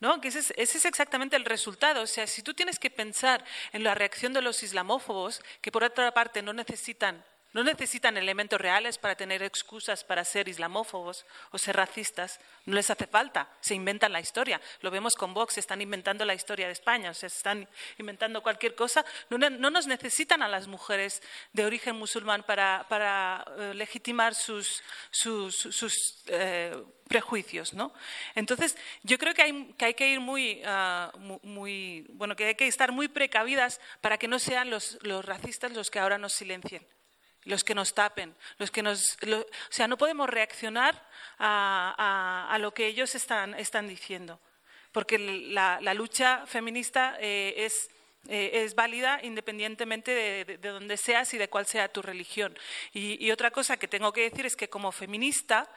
¿No? Que ese es, ese es, exactamente el resultado. O sea, si tú tienes que pensar en la reacción de los islamófobos, que por otra parte no necesitan no necesitan elementos reales para tener excusas para ser islamófobos o ser racistas. No les hace falta. Se inventan la historia. Lo vemos con Vox. Están inventando la historia de España. O se están inventando cualquier cosa. No, nos necesitan a las mujeres de origen musulmán para, eh, legitimar sus, eh, prejuicios. Entonces, yo creo que hay que, ir muy, muy, bueno, que hay que estar muy precavidas para que no sean los racistas los que ahora nos silencien los que nos tapen, los que nos, o sea, no podemos reaccionar a, lo que ellos están, están diciendo, porque la, lucha feminista eh, es, eh, es, válida independientemente de, de, dónde seas y de cuál sea tu religión. Y, otra cosa que tengo que decir es que como feminista,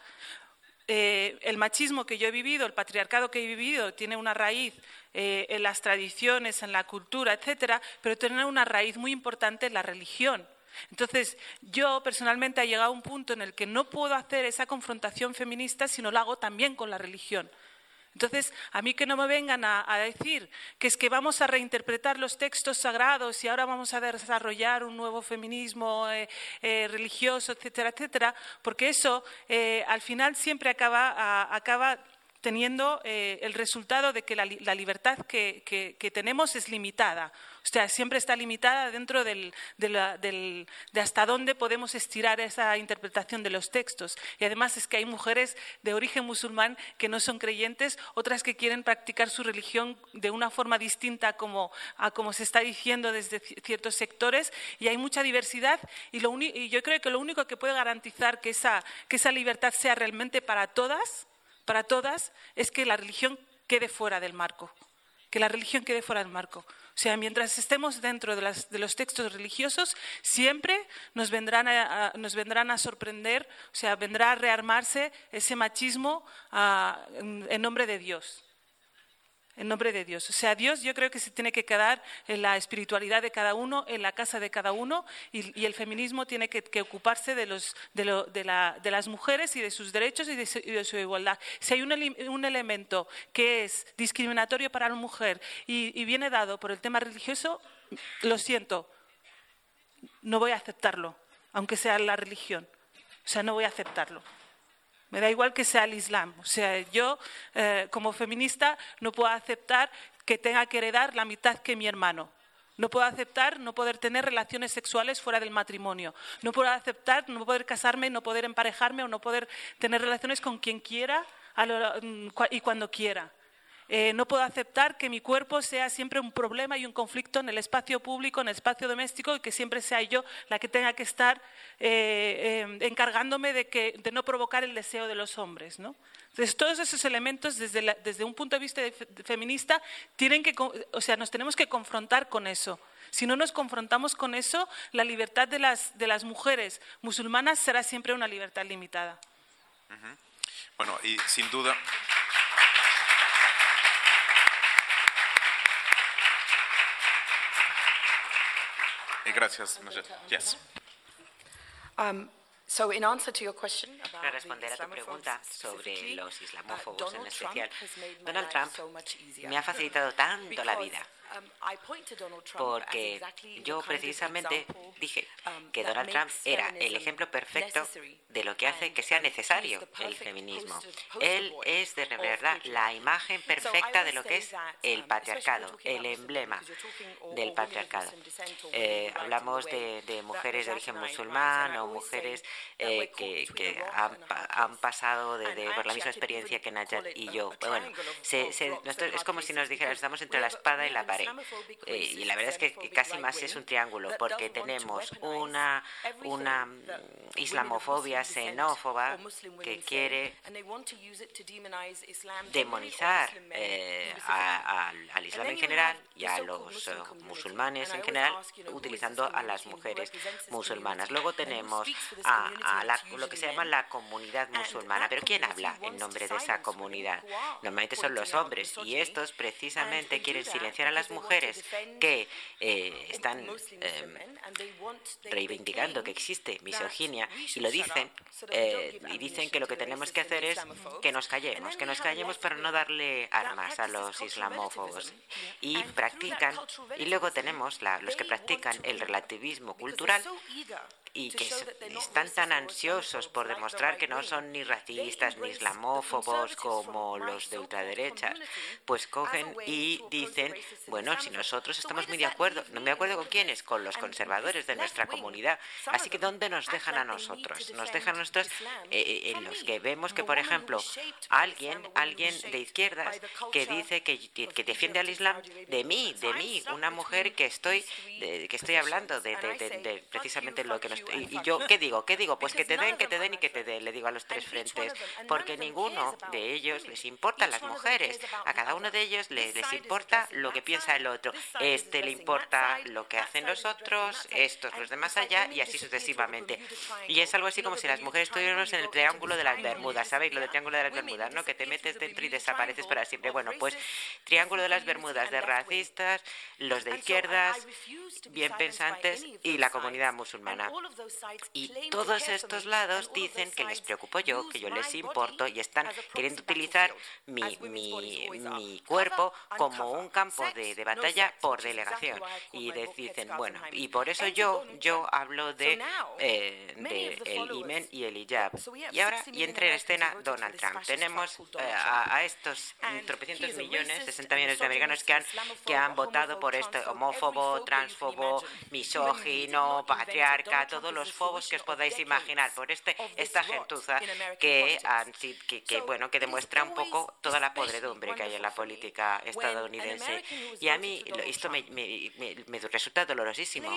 eh, el machismo que yo he vivido, el patriarcado que he vivido, tiene una raíz en las tradiciones, en la cultura, etcétera, pero tiene una raíz muy importante en la religión. Entonces, yo personalmente he llegado a un punto en el que no puedo hacer esa confrontación feminista si no la hago también con la religión. Entonces, a mí que no me vengan a, decir que es que vamos a reinterpretar los textos sagrados y ahora vamos a desarrollar un nuevo feminismo eh, eh, religioso, etcétera, etcétera, porque eso eh, al final siempre acaba, teniendo el resultado de que la, libertad que, tenemos es limitada. O sea, siempre está limitada dentro de, hasta dónde podemos estirar esa interpretación de los textos. Y además es que hay mujeres de origen musulmán que no son creyentes, otras que quieren practicar su religión de una forma distinta como, a como se está diciendo desde ciertos sectores. Y hay mucha diversidad y, y yo creo que lo único que puede garantizar que esa, que esa libertad sea realmente para todas para todas es que la religión quede fuera del marco, que la religión quede fuera del marco. O sea, mientras estemos dentro de, los textos religiosos, siempre nos vendrán, a, nos vendrán, a, sorprender, o sea, vendrá a rearmarse ese machismo ah, en nombre de Dios en nombre de Dios. O sea, Dios yo creo que se tiene que quedar en la espiritualidad de cada uno, en la casa de cada uno, y, el feminismo tiene que, ocuparse de, los, de, las mujeres y de sus derechos y de su, igualdad. Si hay un, elemento que es discriminatorio para la mujer y, y viene dado por el tema religioso, lo siento, no voy a aceptarlo, aunque sea la religión. O sea, no voy a aceptarlo. Me da igual que sea el Islam. O sea, yo eh, como feminista no puedo aceptar que tenga que heredar la mitad que mi hermano. No puedo aceptar no poder tener relaciones sexuales fuera del matrimonio. No puedo aceptar no poder casarme, no poder emparejarme o no poder tener relaciones con quien quiera mm, y cuando quiera. Eh, no puedo aceptar que mi cuerpo sea siempre un problema y un conflicto en el espacio público, en el espacio doméstico y que siempre sea yo la que tenga que estar eh, eh, encargándome de, no provocar el deseo de los hombres. Entonces, todos esos elementos, desde, un punto de vista feminista, tienen que, o sea, nos tenemos que confrontar con eso. Si no nos confrontamos con eso, la libertad de las, mujeres musulmanas será siempre una libertad limitada. Bueno, y sin duda. Gracias. Yes. Um, so in answer to your question Para responder a tu pregunta sobre los uh, islamófobos en especial, Donald Trump me ha facilitado tanto la vida porque yo precisamente dije um, que Donald Trump era el ejemplo perfecto de lo que hace que sea necesario el feminismo. Él es de verdad la imagen perfecta de lo que es el um, patriarcado, el emblema del patriarcado. Eh, hablamos de, mujeres de origen musulmán o mujeres eh, que, han, pasado de, por la misma experiencia que Najat y yo. Bueno, es como si nos dijeran, estamos entre la espada y la pared. Eh, y la verdad es que casi más es un triángulo, porque tenemos una, una mm, islamofobia xenófoba que quiere demonizar eh, al Islam en general y a los eh, musulmanes en general, utilizando a las mujeres musulmanas. Luego tenemos a, lo que se llama la comunidad musulmana. Pero ¿quién habla en nombre de esa comunidad? Normalmente son los hombres y estos precisamente quieren silenciar a las mujeres que eh, están em, reivindicando que existe misoginia y lo dicen eh, y dicen que lo que tenemos que hacer es que nos callemos, que nos callemos para no darle armas a los islamófobos. Y practican y luego tenemos los que practican el relativismo cultural y que están tan ansiosos por demostrar que no son ni racistas ni islamófobos como los de ultraderecha, pues cogen y dicen, bueno, si nosotros estamos muy de acuerdo, no me acuerdo con quiénes, con los conservadores de nuestra comunidad, así que ¿dónde nos dejan a nosotros? Nos dejan a nosotros eh, en los que vemos que, por ejemplo, alguien, alguien de izquierdas que dice que, que defiende al Islam de mí, de mí, una mujer que estoy, que estoy hablando de, de, precisamente lo que nos... Y, yo, ¿qué digo? ¿Qué digo? Pues que te den, que te den y que te den, le digo a los tres frentes, porque ninguno de ellos les importan las mujeres, a cada uno de ellos les, les importa lo que piensa el otro, este le importa lo que hacen los otros, estos los demás allá y así sucesivamente. Y es algo así como si las mujeres estuviéramos en el triángulo de las Bermudas, ¿sabéis? Lo del triángulo de las Bermudas, ¿no? Que te metes dentro y desapareces para siempre. Bueno, pues triángulo de las Bermudas de racistas, los de izquierdas, bien pensantes y la comunidad musulmana. Y todos estos lados dicen que les preocupo yo, que yo les importo y están queriendo utilizar mi, mi, mi cuerpo como un campo de, de batalla por delegación. Y dicen, bueno, y por eso yo, yo hablo de, eh, de el imen y el hijab. Y ahora, y entra en escena Donald Trump. Tenemos eh, a, a, estos tropecientos millones, 60 millones de americanos que han, que han votado por este homófobo, transfobo, misógino, patriarca, todos los fobos que os podáis imaginar, por este esta gentuza que, que, que, bueno, que demuestra un poco toda la podredumbre que hay en la política estadounidense. Y a mí esto me, me, me, resulta dolorosísimo.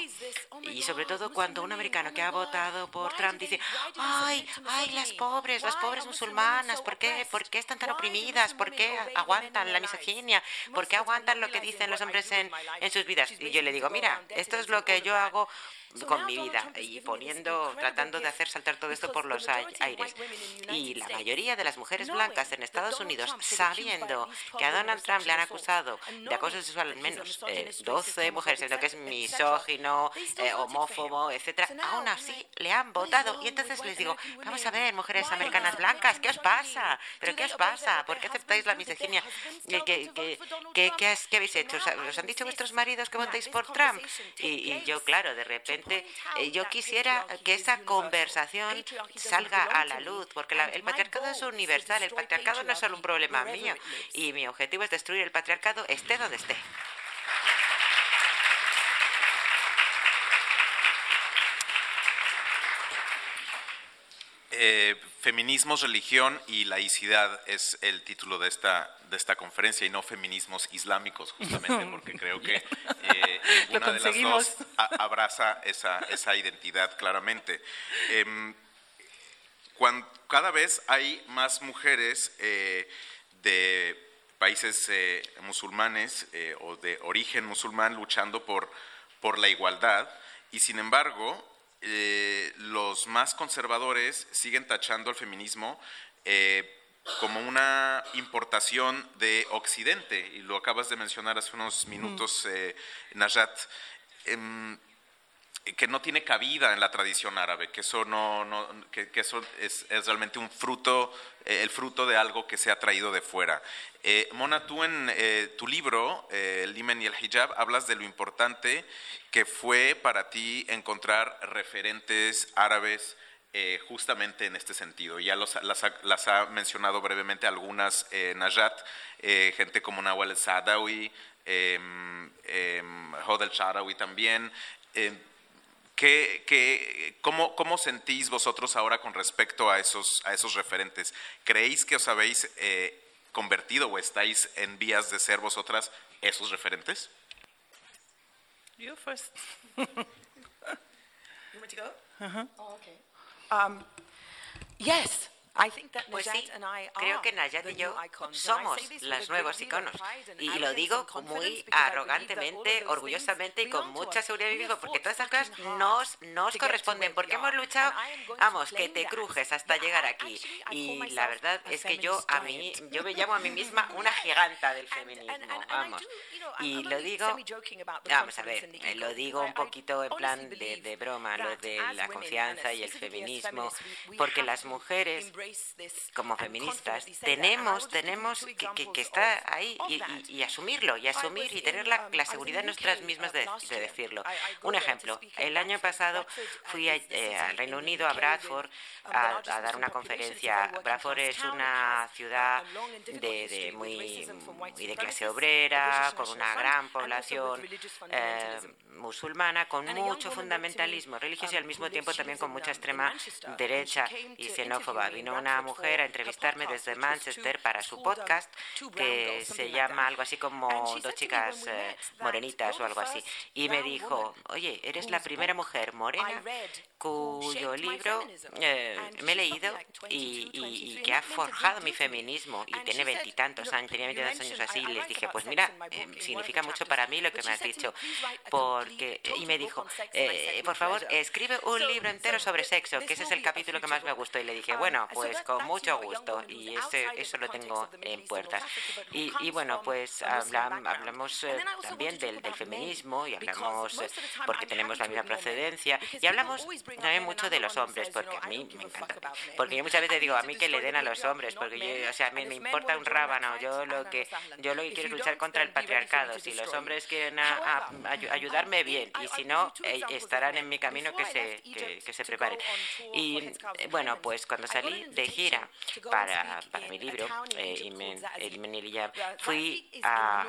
Y sobre todo cuando un americano que ha votado por Trump dice, ay, ay, las pobres, las pobres musulmanas, ¿por qué, ¿por qué están tan oprimidas? ¿Por qué aguantan la misoginia? ¿Por qué aguantan lo que dicen los hombres en, en sus vidas? Y yo le digo, mira, esto es lo que yo hago con mi vida y poniendo, tratando de hacer saltar todo esto por los aires. Y la mayoría de las mujeres blancas en Estados Unidos, sabiendo que a Donald Trump le han acusado de acoso sexual al menos 12 eh, mujeres, en lo que es misógino, eh, homófobo, etcétera, aún así le han votado. Y entonces les digo, vamos a ver, mujeres americanas blancas, ¿qué os pasa? ¿Pero qué os pasa? ¿Por qué aceptáis la misoginia? ¿Qué, qué, qué, habéis hecho? ¿Os han dicho vuestros maridos que votéis por Trump? y yo, claro, de repente eh, yo quisiera que esa conversación salga a la luz, porque el patriarcado es universal, el patriarcado no es solo un problema mío, y mi objetivo es destruir el patriarcado esté donde esté. Eh, feminismos, religión y laicidad es el título de esta, de esta conferencia y no feminismos islámicos, justamente [LAUGHS] porque creo que eh, una de las dos abraza esa, esa identidad claramente. Em, cuando, cada vez hay más mujeres eh, de países musulmanes o de origen musulmán luchando por, por la igualdad y sin embargo eh, los más conservadores siguen tachando al feminismo eh, como una importación de Occidente, y lo acabas de mencionar hace unos minutos, eh, Najat. Que no tiene cabida en la tradición árabe, que eso no, que, eso es, realmente un fruto, eh, el fruto de algo que se ha traído de fuera. Eh, Mona, tú en eh, tu libro, El Limen y el Hijab, hablas de lo importante que fue para ti encontrar referentes árabes justamente en este sentido. Ya las, las, ha mencionado brevemente algunas, Najat, gente como Nawal Sadawi, em, em, Hodel Sharawi también. ¿Qué, cómo, cómo, sentís vosotros ahora con respecto a esos, a esos referentes? ¿Creéis que os habéis eh, convertido o estáis en vías de ser vosotras esos referentes? You first. you want to go? Uh-huh. Oh, okay. Um, yes. Pues sí, creo que Nayat y yo somos los nuevos iconos. Y lo digo muy arrogantemente, orgullosamente y con mucha seguridad mismo, porque todas esas cosas nos, nos corresponden, porque hemos luchado, vamos, que te crujes hasta llegar aquí. Y la verdad es que yo a mí, yo me llamo a mí misma [LAUGHS] una giganta del feminismo, vamos. Y lo digo, vamos a ver, eh, lo digo un poquito en plan de, de broma, lo de la confianza y el feminismo, porque las mujeres como feministas, tenemos, tenemos que, que, estar ahí y, asumirlo, y asumir y tener la, la seguridad nuestras mismas de, decirlo. Un ejemplo, el año pasado fui eh, al Reino Unido, a Bradford, a, dar una conferencia. Bradford es una ciudad de, muy, de clase obrera, con una gran población eh, musulmana, con mucho fundamentalismo religioso y al mismo tiempo también con mucha extrema derecha y xenófoba. Vino una mujer a entrevistarme desde Manchester para su podcast que se llama algo así como Dos chicas eh, morenitas o algo así. Y me dijo, oye, eres la primera mujer morena cuyo libro eh, me he leído y, que ha forjado mi feminismo. Y tiene veintitantos años, tenía veintitantos años así, y les dije, pues mira, eh, significa mucho para mí lo que me has dicho, porque, y me dijo, eh, por favor, escribe un libro entero sobre sexo, que ese es el capítulo que más me gustó, y le dije, bueno, pues con mucho gusto, y ese, eso lo tengo en puertas. Y, bueno, pues hablamos también del, del, feminismo, y hablamos, porque tenemos la misma procedencia, y hablamos también mucho de los hombres, porque a mí me encanta. Porque yo muchas veces digo, a mí que le den a los hombres, porque yo, o sea, me, me importa un rábano. Yo lo que yo lo que quiero es luchar contra el patriarcado. Si los hombres quieren ayudarme, bien. Y si no, eh, estarán en mi camino que se, que, se preparen. Y bueno, pues cuando salí de gira para, para mi libro, eh, fui a,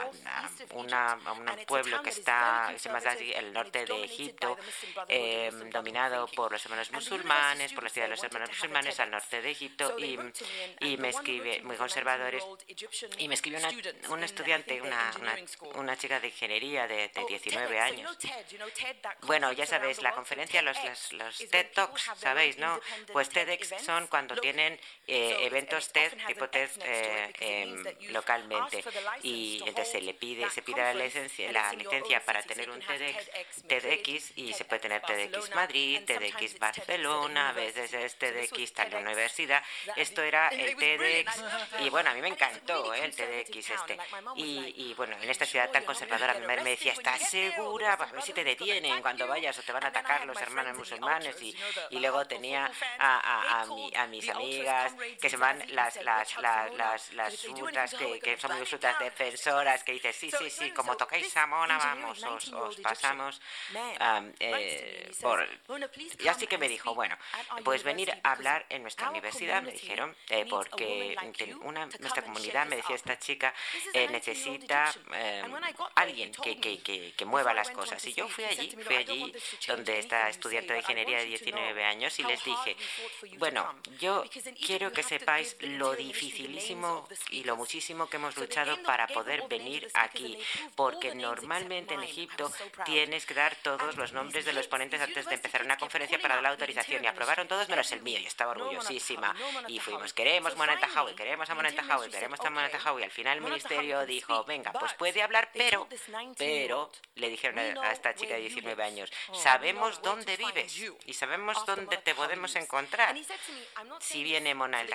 una, a un pueblo que está, se llama el norte de Egipto, eh, dominado por los hermanos musulmanes, por la ciudad de los hermanos musulmanes al norte de Egipto y, y me escribe, muy conservadores, y me escribió una, una estudiante, una, una, chica de ingeniería de, de 19 años. Bueno, ya sabéis, la conferencia, los, los, TED Talks, ¿sabéis, no? Pues TEDx son cuando tienen eh, eventos TED, tipo TED eh, em, localmente. Y entonces se le pide, se pide la licencia, la licencia para tener un TEDx, TEDx y se puede tener TEDx Madrid, TEDx Barcelona, a veces es TEDx tal universidad. Esto era el TEDx y bueno, a mí me encantó ¿eh? el TEDx este. Y, bueno, en esta ciudad tan conservadora mi madre me decía, ¿estás segura? A ver si te detienen cuando vayas o te van a atacar los hermanos musulmanes. Y, y luego tenía a, a, a, mis amigas que se van las las las las, las ultras que, que son muy ultras defensoras que dicen, sí, sí, sí, como tocáis a Mona, vamos, os, os pasamos eh, por y así que me dijo, bueno, puedes venir a hablar en nuestra universidad, me dijeron, eh, porque una, nuestra comunidad, me decía esta chica, eh, necesita eh, alguien que, que, que, mueva las cosas. Y yo fui allí, fui allí donde está estudiante de ingeniería de 19 años y les dije, bueno, yo quiero que sepáis lo dificilísimo y lo muchísimo que hemos luchado para poder venir aquí, porque normalmente en Egipto tienes que dar todos los nombres de los ponentes antes de empezar una conferencia para dar la autorización y aprobaron todos menos el mío y estaba orgullosísima. Y fuimos, queremos Moneta Howie, queremos a Moneta Howie, queremos a Moneta Howie. Al final el ministerio dijo, venga, pues puede hablar, pero, pero, le dijeron a esta chica de 19 años, sabemos dónde vives y sabemos dónde te podemos encontrar si viene Mona el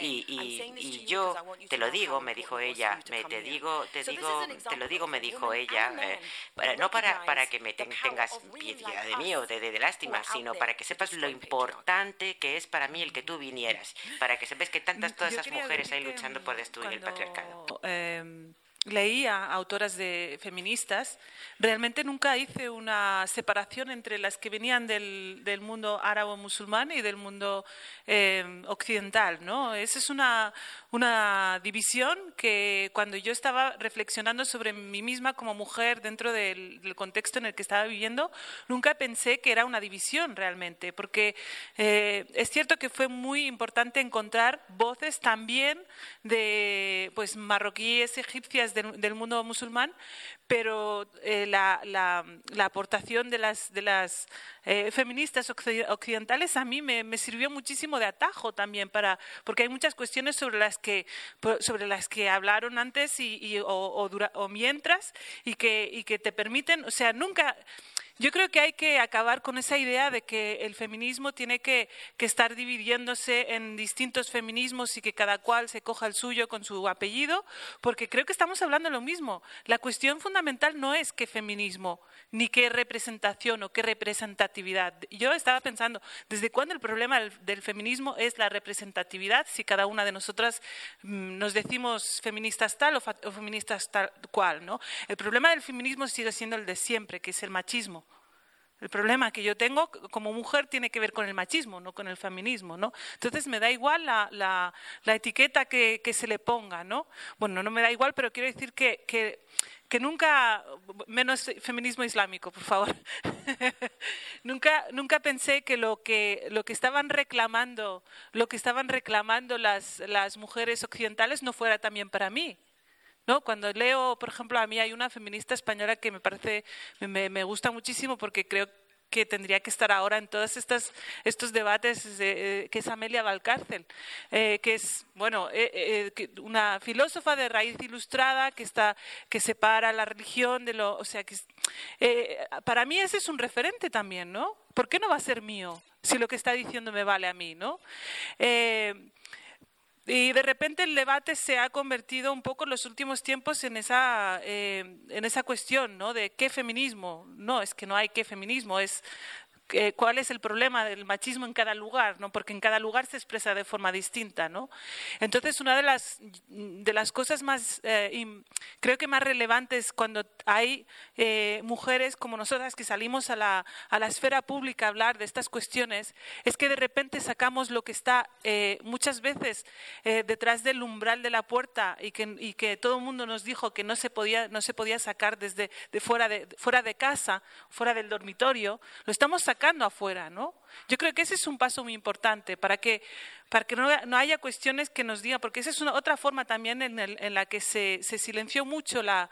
Y, y, y, yo te lo digo, me dijo ella, me te digo, te digo, te lo digo, me dijo ella, eh, no para, para que me tengas piedad de mí o de, de, de lástima, sino para que sepas lo importante que es para mí el que tú vinieras, para que sepas que tantas todas esas mujeres ahí luchando por destruir el patriarcado. Em, leía autoras de feministas, realmente nunca hice una separación entre las que venían del, del mundo árabe-musulmán y del mundo eh, occidental. ¿no? Esa es una, una división que cuando yo estaba reflexionando sobre mí misma como mujer dentro del, contexto en el que estaba viviendo, nunca pensé que era una división realmente, porque eh, es cierto que fue muy importante encontrar voces también de pues, marroquíes, egipcias, del, mundo musulmán, pero eh, la, la, aportación de las, de las eh, feministas occidentales a mí me, sirvió muchísimo de atajo también, para, porque hay muchas cuestiones sobre las que, sobre las que hablaron antes y, o, o, mientras y que, y que te permiten, o sea, nunca yo creo que hay que acabar con esa idea de que el feminismo tiene que, estar dividiéndose en distintos feminismos y que cada cual se coja el suyo con su apellido, porque creo que estamos hablando de lo mismo. La cuestión fundamental no es qué feminismo, ni qué representación o qué representatividad. Yo estaba pensando, ¿desde cuándo el problema del, feminismo es la representatividad? Si cada una de nosotras mm, nos decimos feministas tal o, feministas tal cual, ¿no? El problema del feminismo sigue siendo el de siempre, que es el machismo. El problema que yo tengo como mujer tiene que ver con el machismo, no con el feminismo, ¿no? Entonces me da igual la, la, la etiqueta que, que, se le ponga, ¿no? Bueno, no me da igual, pero quiero decir que, que, que nunca, menos feminismo islámico, por favor, [LAUGHS] nunca, nunca pensé que lo que lo que estaban reclamando, lo que estaban reclamando las, las mujeres occidentales no fuera también para mí. ¿No? Cuando leo, por ejemplo, a mí hay una feminista española que me parece, me, me gusta muchísimo porque creo tendría que estar ahora en todos estos, estos debates, eh, que es Amelia Valcárcel, eh, que es, bueno, eh, una filósofa de raíz ilustrada que, está, que separa la religión de lo, o sea, que para mí ese es un referente también, ¿no? ¿Por qué no va a ser mío si lo que está diciendo me vale a mí, ¿no? Y de repente el debate se ha convertido un poco en los últimos tiempos en esa, eh, en esa cuestión, ¿no? De qué feminismo. No, es que no hay qué feminismo, es cuál es el problema del machismo en cada lugar, ¿no? porque en cada lugar se expresa de forma distinta. ¿no? Entonces, una de las, de las cosas más, eh, creo que más relevantes cuando hay eh, mujeres como nosotras que salimos a la, a la esfera pública a hablar de estas cuestiones, es que de repente sacamos lo que está eh, muchas veces detrás del umbral de la puerta y que, y que todo el mundo nos dijo que no se podía, no se podía sacar desde de fuera, de, fuera de casa, fuera del dormitorio, lo estamos sacando sacando afuera, ¿no? Yo creo que ese es un paso muy importante para que, para que no, no haya cuestiones que nos digan, porque esa es una, otra forma también en, el, en la que se, se silenció mucho la,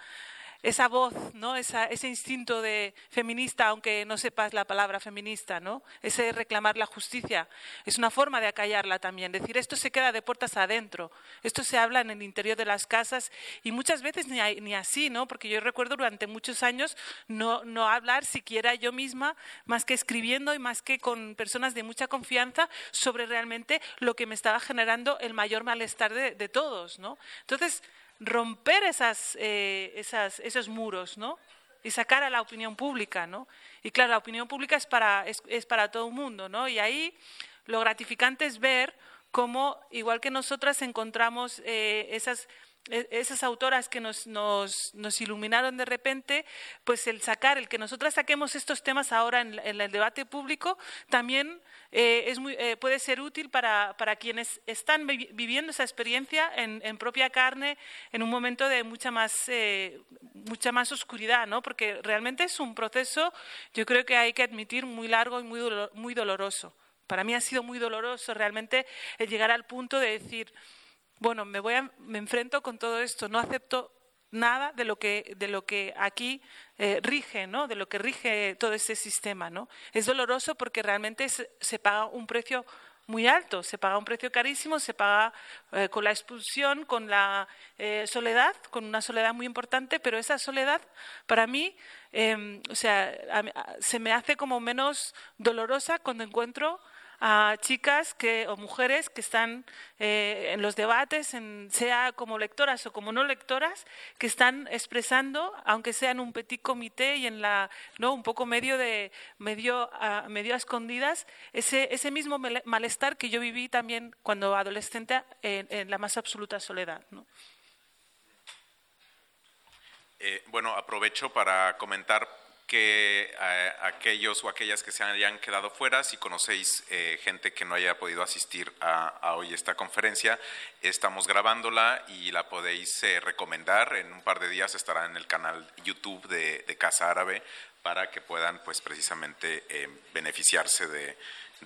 esa voz, ¿no? ese instinto de feminista, aunque no sepas la palabra feminista, ¿no? ese reclamar la justicia, es una forma de acallarla también, decir esto se queda de puertas adentro, esto se habla en el interior de las casas y muchas veces ni, así, ¿no? porque yo recuerdo durante muchos años no, no hablar siquiera yo misma, más que escribiendo y más que con personas de mucha confianza sobre realmente lo que me estaba generando el mayor malestar de, de todos. ¿no? Entonces, romper esas, eh, esas, esos muros, ¿no? Y sacar a la opinión pública, ¿no? Y claro, la opinión pública es para, es, es para todo el mundo, ¿no? Y ahí lo gratificante es ver cómo, igual que nosotras, encontramos eh, esas e, esas autoras que nos, nos, nos, iluminaron de repente, pues el sacar, el que nosotras saquemos estos temas ahora en, el debate público, también eh, es muy, eh, puede ser útil para, para quienes están viviendo esa experiencia en, en, propia carne en un momento de mucha más, eh, mucha más oscuridad, ¿no? porque realmente es un proceso, yo creo que hay que admitir, muy largo y muy, muy doloroso. Para mí ha sido muy doloroso realmente el llegar al punto de decir, bueno, me, voy me enfrento con todo esto, no acepto nada de lo que, de lo que aquí eh, rige, ¿no? de lo que rige todo ese sistema. ¿no? Es doloroso porque realmente se, paga un precio muy alto, se paga un precio carísimo, se paga eh, con la expulsión, con la eh, soledad, con una soledad muy importante, pero esa soledad para mí, em, o sea, se me hace como menos dolorosa cuando encuentro a chicas que, o mujeres que están eh, en los debates, en, sea como lectoras o como no lectoras, que están expresando, aunque sea en un petit comité y en la, ¿no? un poco medio, de, medio, a, medio escondidas, ese, ese mismo malestar que yo viví también cuando adolescente en, la más absoluta soledad. Eh, bueno, aprovecho para comentar que eh, aquellos o aquellas que se hayan quedado fuera, si conocéis eh, gente que no haya podido asistir a, hoy esta conferencia, estamos grabándola y la podéis eh, recomendar. En un par de días estará en el canal YouTube de, de Casa Árabe para que puedan pues precisamente beneficiarse de,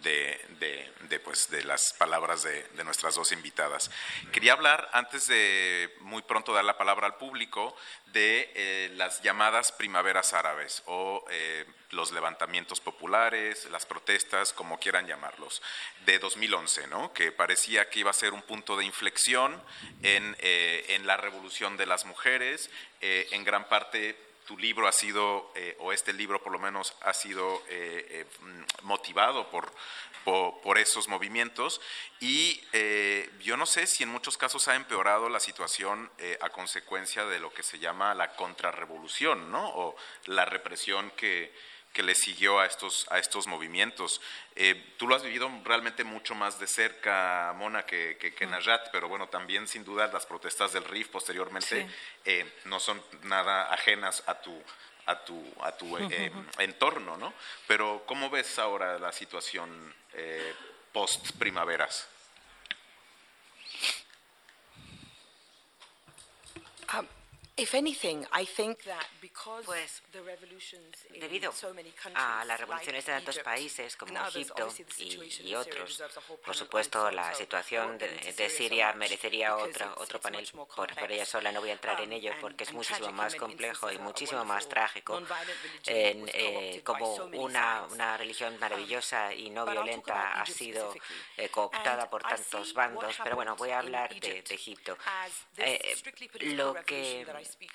de, de, pues, de las palabras de, nuestras dos invitadas. Quería hablar, antes de muy pronto dar la palabra al público, de eh, las llamadas primaveras árabes o eh, los levantamientos populares, las protestas, como quieran llamarlos, de 2011, ¿no? que parecía que iba a ser un punto de inflexión en, eh, en la revolución de las mujeres, en gran parte tu libro ha sido, o este libro por lo menos, ha sido motivado por, por, esos movimientos y yo no sé si en muchos casos ha empeorado la situación a consecuencia de lo que se llama la contrarrevolución, ¿no? O la represión que, que le siguió a estos, a estos movimientos. Eh, tú lo has vivido realmente mucho más de cerca, Mona, que, que, Najat, pero bueno, también sin duda las protestas del RIF posteriormente eh, no son nada ajenas a tu, a tu, a tu eh, entorno, ¿no? Pero ¿cómo ves ahora la situación post primaveras? Pues debido a las revoluciones de tantos países como Egipto y, otros, por supuesto la situación de, Siria merecería otro, otro panel por, ella sola. No voy a entrar en ello porque es muchísimo más complejo y muchísimo más trágico en, eh, como una, una religión maravillosa y no violenta ha sido eh, cooptada por tantos bandos. Pero bueno, voy a hablar de, Egipto. Eh, lo que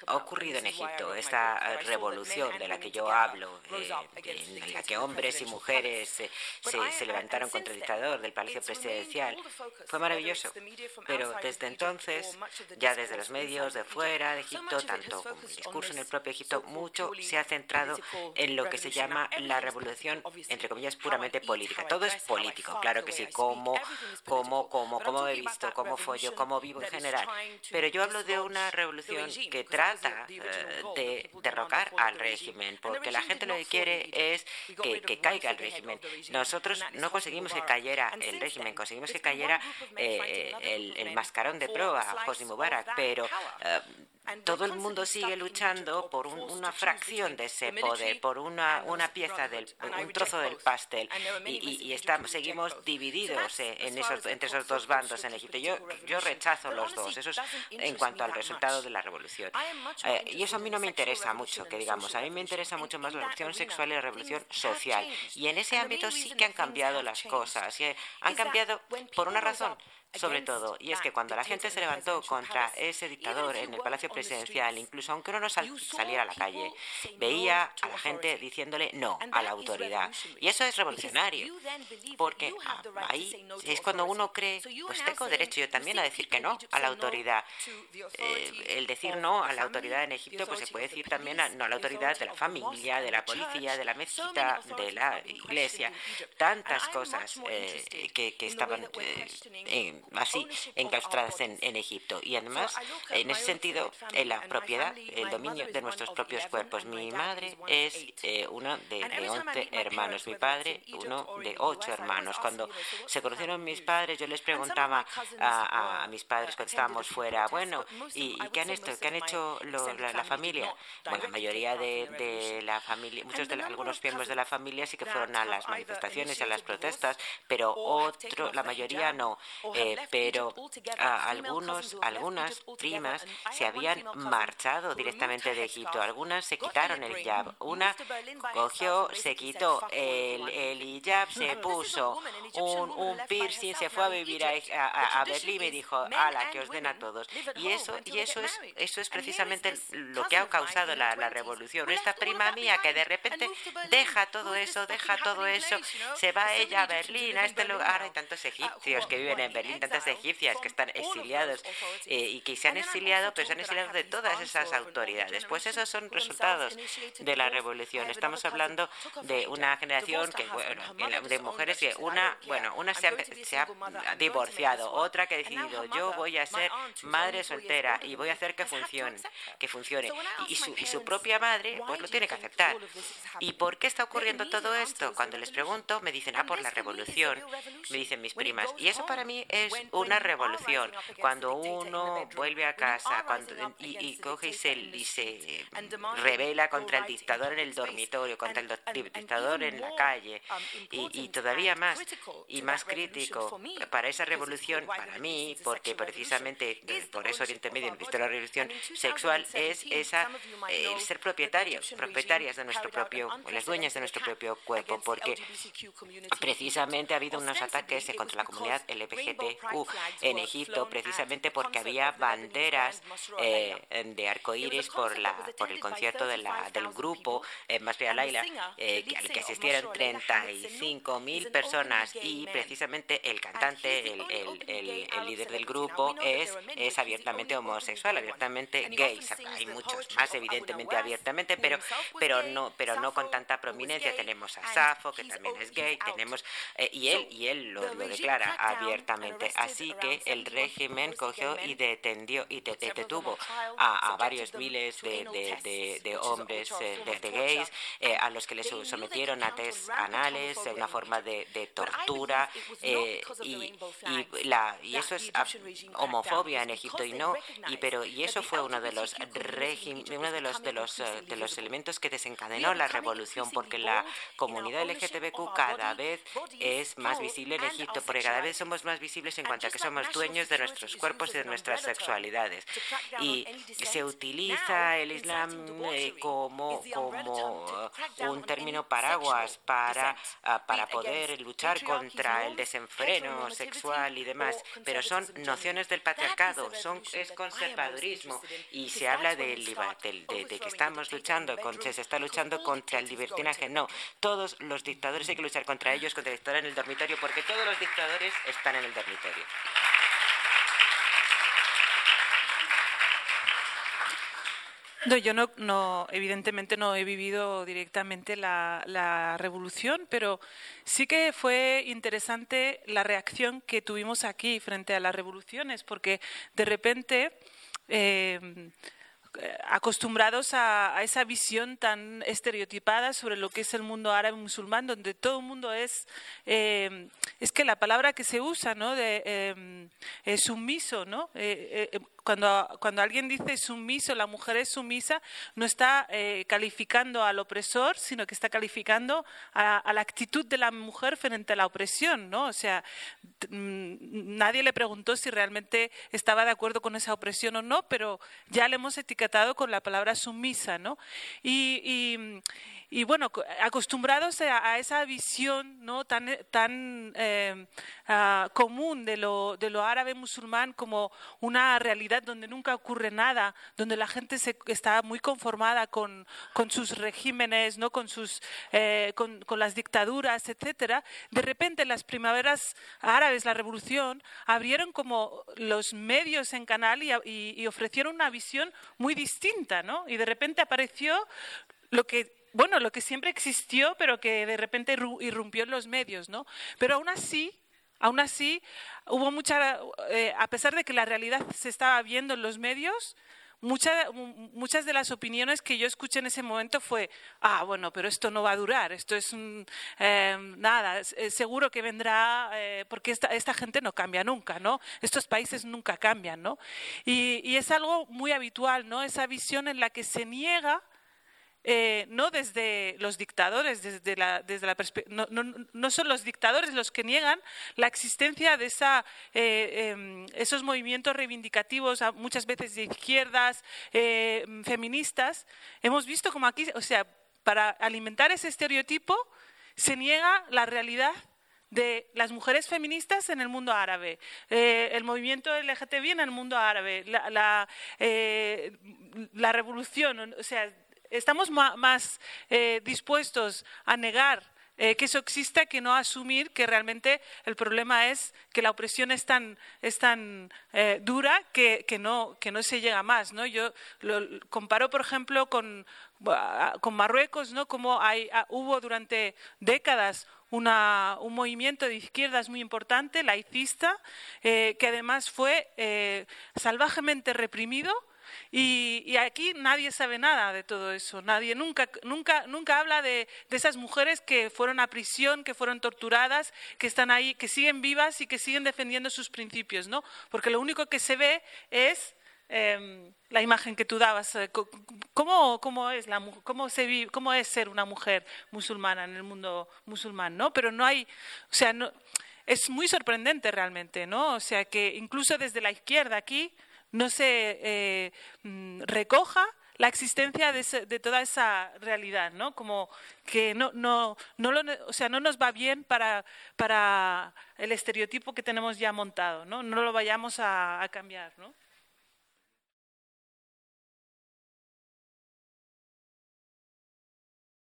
ha ocurrido en Egipto, esta revolución de la que yo hablo, eh, en la que hombres y mujeres eh, se, levantaron contra el dictador del Palacio Presidencial, fue maravilloso. Pero desde entonces, ya desde los medios de fuera de Egipto, tanto como el discurso en el propio Egipto, mucho se ha centrado en lo que se llama la revolución, entre comillas, puramente política. Todo es político, claro que sí, cómo, cómo, cómo, cómo he visto, cómo yo, cómo vivo en general. Pero yo hablo de una revolución que trata eh, de derrocar al régimen, porque la gente lo que quiere es que, caiga el régimen. Nosotros no conseguimos que cayera el régimen, conseguimos que cayera eh, el, mascarón de proa, Hosni Mubarak, pero eh, todo el mundo sigue luchando por una fracción de ese poder, por una, una pieza del, un trozo del pastel, y, estamos, seguimos divididos en esos, entre esos dos bandos en Egipto. Yo, yo rechazo los dos, eso es en cuanto al resultado de la revolución. Eh, y eso a mí no me interesa mucho, que digamos, a mí me interesa mucho más la revolución sexual y la revolución social. Y en ese ámbito sí que han cambiado las cosas, y han cambiado por una razón sobre todo, y es que cuando la gente se levantó contra ese dictador en el Palacio Presidencial, incluso aunque uno no saliera a la calle, veía a la gente diciéndole no a la autoridad. Y eso es revolucionario, porque ahí es cuando uno cree, pues tengo derecho yo también a decir que no a la autoridad. Eh, el decir no a la autoridad en Egipto, pues se puede decir también a, no a la autoridad de la familia, de la policía, de la mezquita, de la iglesia, tantas cosas eh, que, estaban eh, en así enclaustradas en, Egipto. Y además, en ese sentido, en la propiedad, el dominio de nuestros propios cuerpos. Mi madre es eh, una de, de 11 hermanos, mi padre uno de ocho hermanos. Cuando se conocieron mis padres, yo les preguntaba a, mis padres cuando estábamos fuera, bueno, ¿y, qué han hecho, qué han hecho la, familia? Bueno, la mayoría de, la familia, muchos de algunos miembros de la familia sí que fueron a las manifestaciones a las protestas, pero otro, la mayoría no. Eh, pero algunos, algunas primas se habían marchado directamente de Egipto. Algunas se quitaron el hijab. Una cogió, se quitó el, el hijab, se puso un, un piercing, se fue a vivir a, a, Berlín y dijo, ala, que os den a todos. Y eso, y eso es, eso es precisamente lo que ha causado la, la revolución. Esta prima mía que de repente deja todo eso, deja todo eso, se va ella a Berlín, a este lugar. Hay tantos egipcios que viven en Berlín, tantas egipcias que están exiliados eh, y que se han exiliado, pero se han exiliado de todas esas autoridades. Pues esos son resultados de la revolución. Estamos hablando de una generación que, bueno, de mujeres que una, bueno, una se ha, divorciado, otra que ha decidido yo voy a ser madre soltera y voy a hacer que funcione, que funcione. Y, su, y su propia madre, pues lo tiene que aceptar. ¿Y por qué está ocurriendo todo esto? Cuando les pregunto, me dicen, ah, por la revolución, me dicen mis primas. Y eso para mí es una revolución. Cuando uno vuelve a casa cuando, y, coge y se, y se revela contra el dictador en el dormitorio, contra el dictador en la calle, y, todavía más, y más crítico para esa revolución, para mí, porque precisamente por eso Oriente Medio visto la revolución sexual es esa el ser propietarios, propietarias de nuestro propio, las dueñas de nuestro propio cuerpo, porque precisamente ha habido unos ataques contra la comunidad En Egipto precisamente porque había banderas eh, de arcoíris por, la, por el concierto de la, del grupo eh, Masria Laila, eh, al que asistieron 35.000 personas y precisamente el cantante, el, el, el, líder del grupo, es, es abiertamente homosexual, abiertamente gay. Hay muchos más, evidentemente, abiertamente, pero, pero, no, pero no con tanta prominencia. Tenemos a Safo, que también es gay, tenemos, eh, y él, y él lo, declara abiertamente. Así que el régimen cogió y detendió y detuvo a, varios miles de, de, de, hombres, eh, de, gays, eh, a los que les sometieron a test anales, una forma de, tortura, y, y, la, y eso es homofobia en Egipto y no, y, pero, y eso fue uno de los uno de los, de los, de los elementos que desencadenó la revolución, porque la comunidad LGTBQ cada vez es más visible en Egipto, porque cada vez somos más visibles en cuanto a que somos dueños de nuestros cuerpos y de nuestras sexualidades. Y se utiliza el Islam eh, como, como un término paraguas para, ah, para poder luchar contra el desenfreno sexual y demás, pero son nociones del patriarcado, son, es conservadurismo y se habla de, de, de que estamos luchando, con, se está luchando contra el libertinaje. No, todos los dictadores hay que luchar contra ellos, contra el dictador en el dormitorio, porque todos los dictadores están en el dormitorio. Yo no, evidentemente no he vivido directamente la, revolución, pero sí que fue interesante la reacción que tuvimos aquí frente a las revoluciones, porque de repente eh, acostumbrados a, esa visión tan estereotipada sobre lo que es el mundo árabe musulmán, donde todo el mundo es, eh, es que la palabra que se usa, ¿no? De eh, sumiso, ¿no? Cuando, cuando alguien dice sumiso, la mujer es sumisa, no está eh, calificando al opresor, sino que está calificando a, la actitud de la mujer frente a la opresión, ¿no? O sea, mm, nadie le preguntó si realmente estaba de acuerdo con esa opresión o no, pero ya le hemos etiquetado con la palabra sumisa, ¿no? y bueno, acostumbrados a, esa visión ¿no? tan, tan ah, común de lo, de lo árabe musulmán como una realidad donde nunca ocurre nada, donde la gente se, está muy conformada con, con sus regímenes, ¿no? con, sus, eh, con, las dictaduras, etcétera, de repente las primaveras árabes, la revolución, abrieron como los medios en canal y, y, y ofrecieron una visión muy distinta, ¿no? Y de repente apareció lo que bueno, lo que siempre existió, pero que de repente irrumpió en los medios, ¿no? Pero aún así, aún así, hubo mucha, eh, a pesar de que la realidad se estaba viendo en los medios, muchas de las opiniones que yo escuché en ese momento fue, ah, bueno, pero esto no va a durar, esto es eh, nada, seguro que vendrá, eh, porque esta, esta, gente no cambia nunca, ¿no? Estos países nunca cambian, ¿no? Y, y, es algo muy habitual, ¿no? Esa visión en la que se niega eh, no desde los dictadores, desde la, desde la no, no, no, son los dictadores los que niegan la existencia de esa, eh, em, esos movimientos reivindicativos, muchas veces de izquierdas, eh, feministas. Hemos visto como aquí, o sea, para alimentar ese estereotipo se niega la realidad de las mujeres feministas en el mundo árabe, el movimiento LGTB en el mundo árabe, la, la revolución, o sea, estamos más eh, dispuestos a negar eh, que eso exista que no asumir que realmente el problema es que la opresión es tan, es tan eh, dura que, que, no, que no se llega más. ¿no? Yo lo comparo, por ejemplo, con, con Marruecos, ¿no? como hay, hubo durante décadas una, un movimiento de izquierdas muy importante, laicista, que además fue salvajemente reprimido y, aquí nadie sabe nada de todo eso. Nadie nunca, nunca, nunca habla de, esas mujeres que fueron a prisión, que fueron torturadas, que están ahí, que siguen vivas y que siguen defendiendo sus principios, ¿no? Porque lo único que se ve es em, la imagen que tú dabas. Eh, ¿Cómo, cómo es la, cómo, se vive, ¿Cómo es ser una mujer musulmana en el mundo musulmán? ¿no? Pero no hay, o sea, no, es muy sorprendente realmente, ¿no? O sea, que incluso desde la izquierda aquí no se eh, mm, recoja la existencia de, toda esa realidad, ¿no? Como que no, no, no, lo, o sea, no nos va bien para, para el estereotipo que tenemos ya montado, ¿no? No lo vayamos a, a cambiar, ¿no?